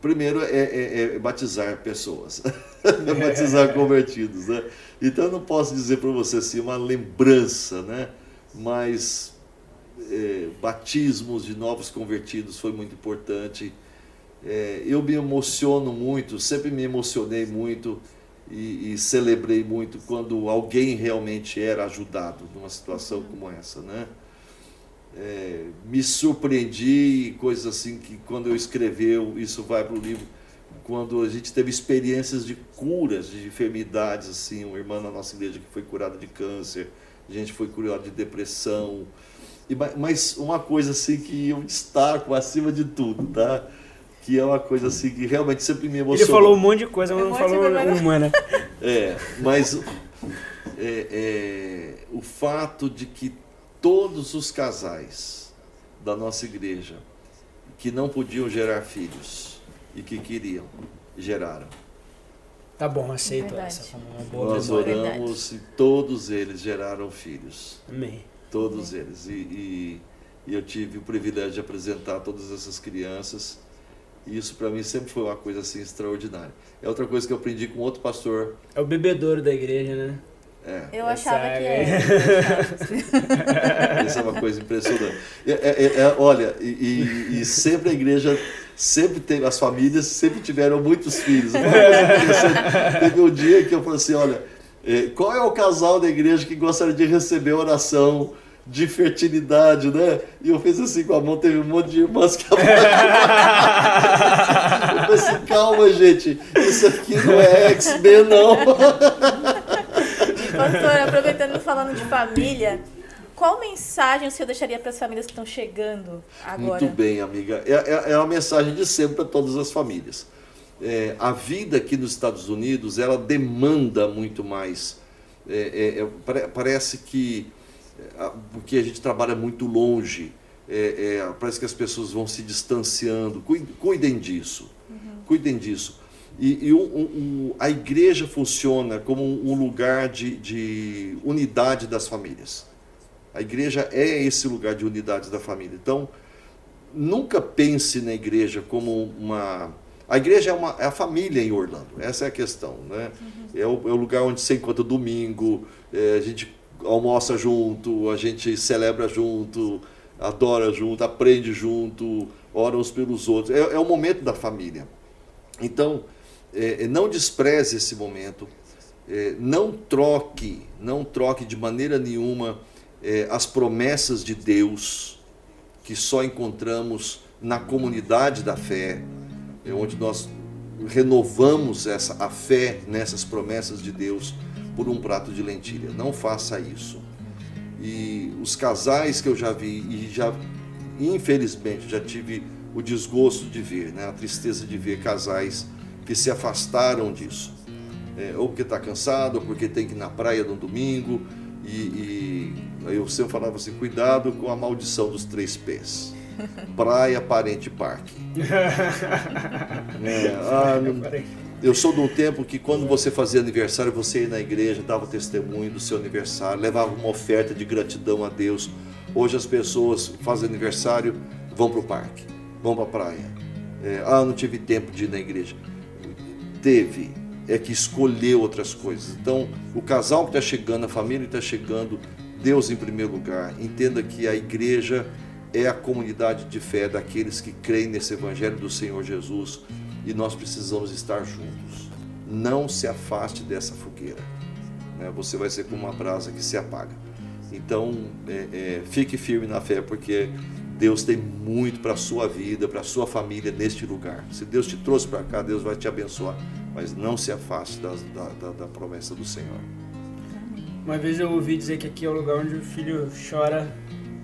primeiro é, é- é batizar pessoas, é batizar convertidos, né? Então eu não posso dizer para você assim uma lembrança, né? Mas é, batismos de novos convertidos foi muito importante. É, eu me emociono muito, sempre me emocionei muito e, e celebrei muito quando alguém realmente era ajudado numa situação como essa, né? É, me surpreendi e coisas assim que quando eu escreveu, isso vai para o livro, quando a gente teve experiências de curas de enfermidades, assim, uma irmã na nossa igreja que foi curada de câncer, a gente foi curada de depressão, e, ma- mas uma coisa assim que eu destaco acima de tudo, tá? Que é uma coisa assim que realmente sempre me Ele emocionou. falou um monte de coisa, mas Um não falou uma, né? É, mas é, é, o fato de que todos os casais da nossa igreja que não podiam gerar filhos e que queriam, geraram. Tá bom, aceito Verdade. essa como uma boa Nós memória. oramos e todos eles geraram filhos. Amém. Todos eles. E, e- e eu tive o privilégio de apresentar todas essas crianças. E isso para mim sempre foi uma coisa assim extraordinária. É outra coisa que eu aprendi com outro pastor. É o bebedouro da igreja, né? É, Eu Essa achava que é- era. Isso é uma coisa impressionante. É, é- é- olha, e, e- e sempre a igreja, sempre teve, as famílias sempre tiveram muitos filhos. Teve um dia que eu falei assim, olha, eh, qual é o casal da igreja que gostaria de receber oração de fertilidade, né? E eu fiz assim com a mão, teve um monte de irmãs que Eu falei assim, calma, gente, isso aqui não é X-Men, não. Pastor, aproveitando falando de família, qual mensagem o senhor deixaria para as famílias que estão chegando agora? Muito bem, amiga. É, é, é uma mensagem de sempre para todas as famílias. É, a vida aqui nos Estados Unidos, ela demanda muito mais. É, é, é, pare- parece que, é, porque a gente trabalha muito longe, parece que as pessoas vão se distanciando. Cuidem, cuidem disso. Cuidem disso. E, e um, um, a igreja funciona como um lugar de, de unidade das famílias. A igreja é esse lugar de unidade da família. Então, nunca pense na igreja como uma. A igreja é, uma, é a família em Orlando, essa é a questão. Né? É, o, é, o, lugar onde você encontra domingo, é, a gente almoça junto, a gente celebra junto, adora junto, aprende junto, ora uns pelos outros. É, é o momento da família. Então, é, não despreze esse momento, é, não troque, não troque de maneira nenhuma é, as promessas de Deus que só encontramos na comunidade da fé, é onde nós renovamos essa, a fé nessas promessas de Deus por um prato de lentilha. Não faça isso. E os casais que eu já vi e já infelizmente já tive o desgosto de ver, né, a tristeza de ver casais que se afastaram disso. É, ou porque está cansado, ou porque tem que ir na praia no domingo, e, e aí eu sempre falava assim, cuidado com a maldição dos três pés. Praia, parente, parque. é, ah, eu sou de um tempo que quando você fazia aniversário, você ia na igreja, dava testemunho do seu aniversário, levava uma oferta de gratidão a Deus. Hoje as pessoas fazem aniversário, vão para o parque, vão para a praia. É, ah, não tive tempo de ir na igreja. Teve, é que escolheu outras coisas. Então, o casal que está chegando, a família que está chegando, Deus em primeiro lugar. Entenda que a igreja é a comunidade de fé daqueles que creem nesse Evangelho do Senhor Jesus e nós precisamos estar juntos. Não se afaste dessa fogueira. Né? Você vai ser como uma brasa que se apaga. Então, é, é, fique firme na fé, porque Deus tem muito para a sua vida, para a sua família neste lugar. Se Deus te trouxe para cá, Deus vai te abençoar mas não se afaste da, da, da, promessa do Senhor. Uma vez eu ouvi dizer que aqui é o lugar onde o filho chora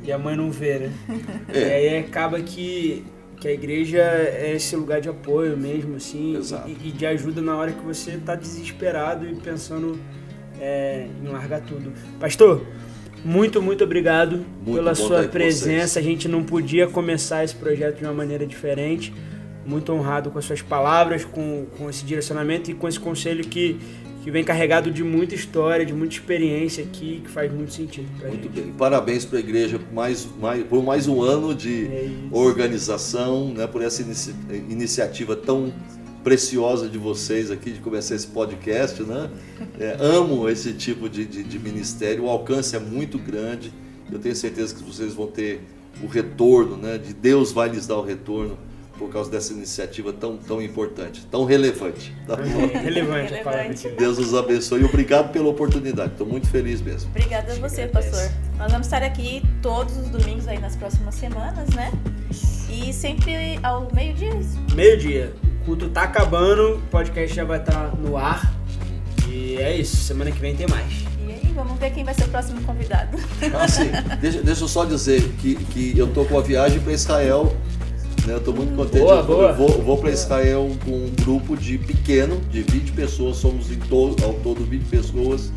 e a mãe não vê, né? É. E aí acaba que, que a igreja é esse lugar de apoio mesmo, assim, e, e, de ajuda na hora que você está desesperado e pensando é, em largar tudo. Pastor, muito, muito obrigado muito pela sua presença. A gente não podia começar esse projeto de uma maneira diferente muito honrado com as suas palavras, com, com esse direcionamento e com esse conselho que, que vem carregado de muita história, de muita experiência aqui, que faz muito sentido. muito gente. bem. Parabéns para a igreja por mais, mais, por mais um ano de é organização, né, por essa inici iniciativa tão preciosa de vocês aqui, de começar esse podcast. Né? É, amo esse tipo de, de, de ministério, o alcance é muito grande. Eu tenho certeza que vocês vão ter o retorno, né? de Deus vai lhes dar o retorno por causa dessa iniciativa tão, tão importante, tão relevante. Tá relevante, relevante. Deus nos abençoe e obrigado pela oportunidade. Estou muito feliz mesmo. Obrigada a você, pastor. Nós vamos estar aqui todos os domingos aí nas próximas semanas, né? E sempre ao meio-dia. Meio-dia. O culto tá acabando, o podcast já vai estar tá no ar. E é isso, semana que vem tem mais. E aí, vamos ver quem vai ser o próximo convidado. Ah, sim. Deixa, deixa eu só dizer que, que eu tô com a viagem para Israel né? Eu estou muito contente. Boa, boa. vou, vou para Israel com um grupo de pequeno, de 20 pessoas, somos em todo, ao todo 20 pessoas.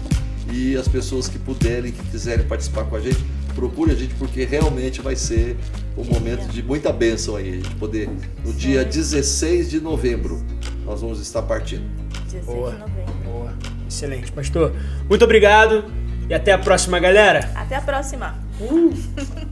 E as pessoas que puderem, que quiserem participar com a gente, procure a gente, porque realmente vai ser um momento de muita bênção aí. A gente poder, no dia 16 de novembro, nós vamos estar partindo. 16 boa, de novembro. Boa. Excelente, pastor. Muito obrigado e até a próxima, galera. Até a próxima. Uh.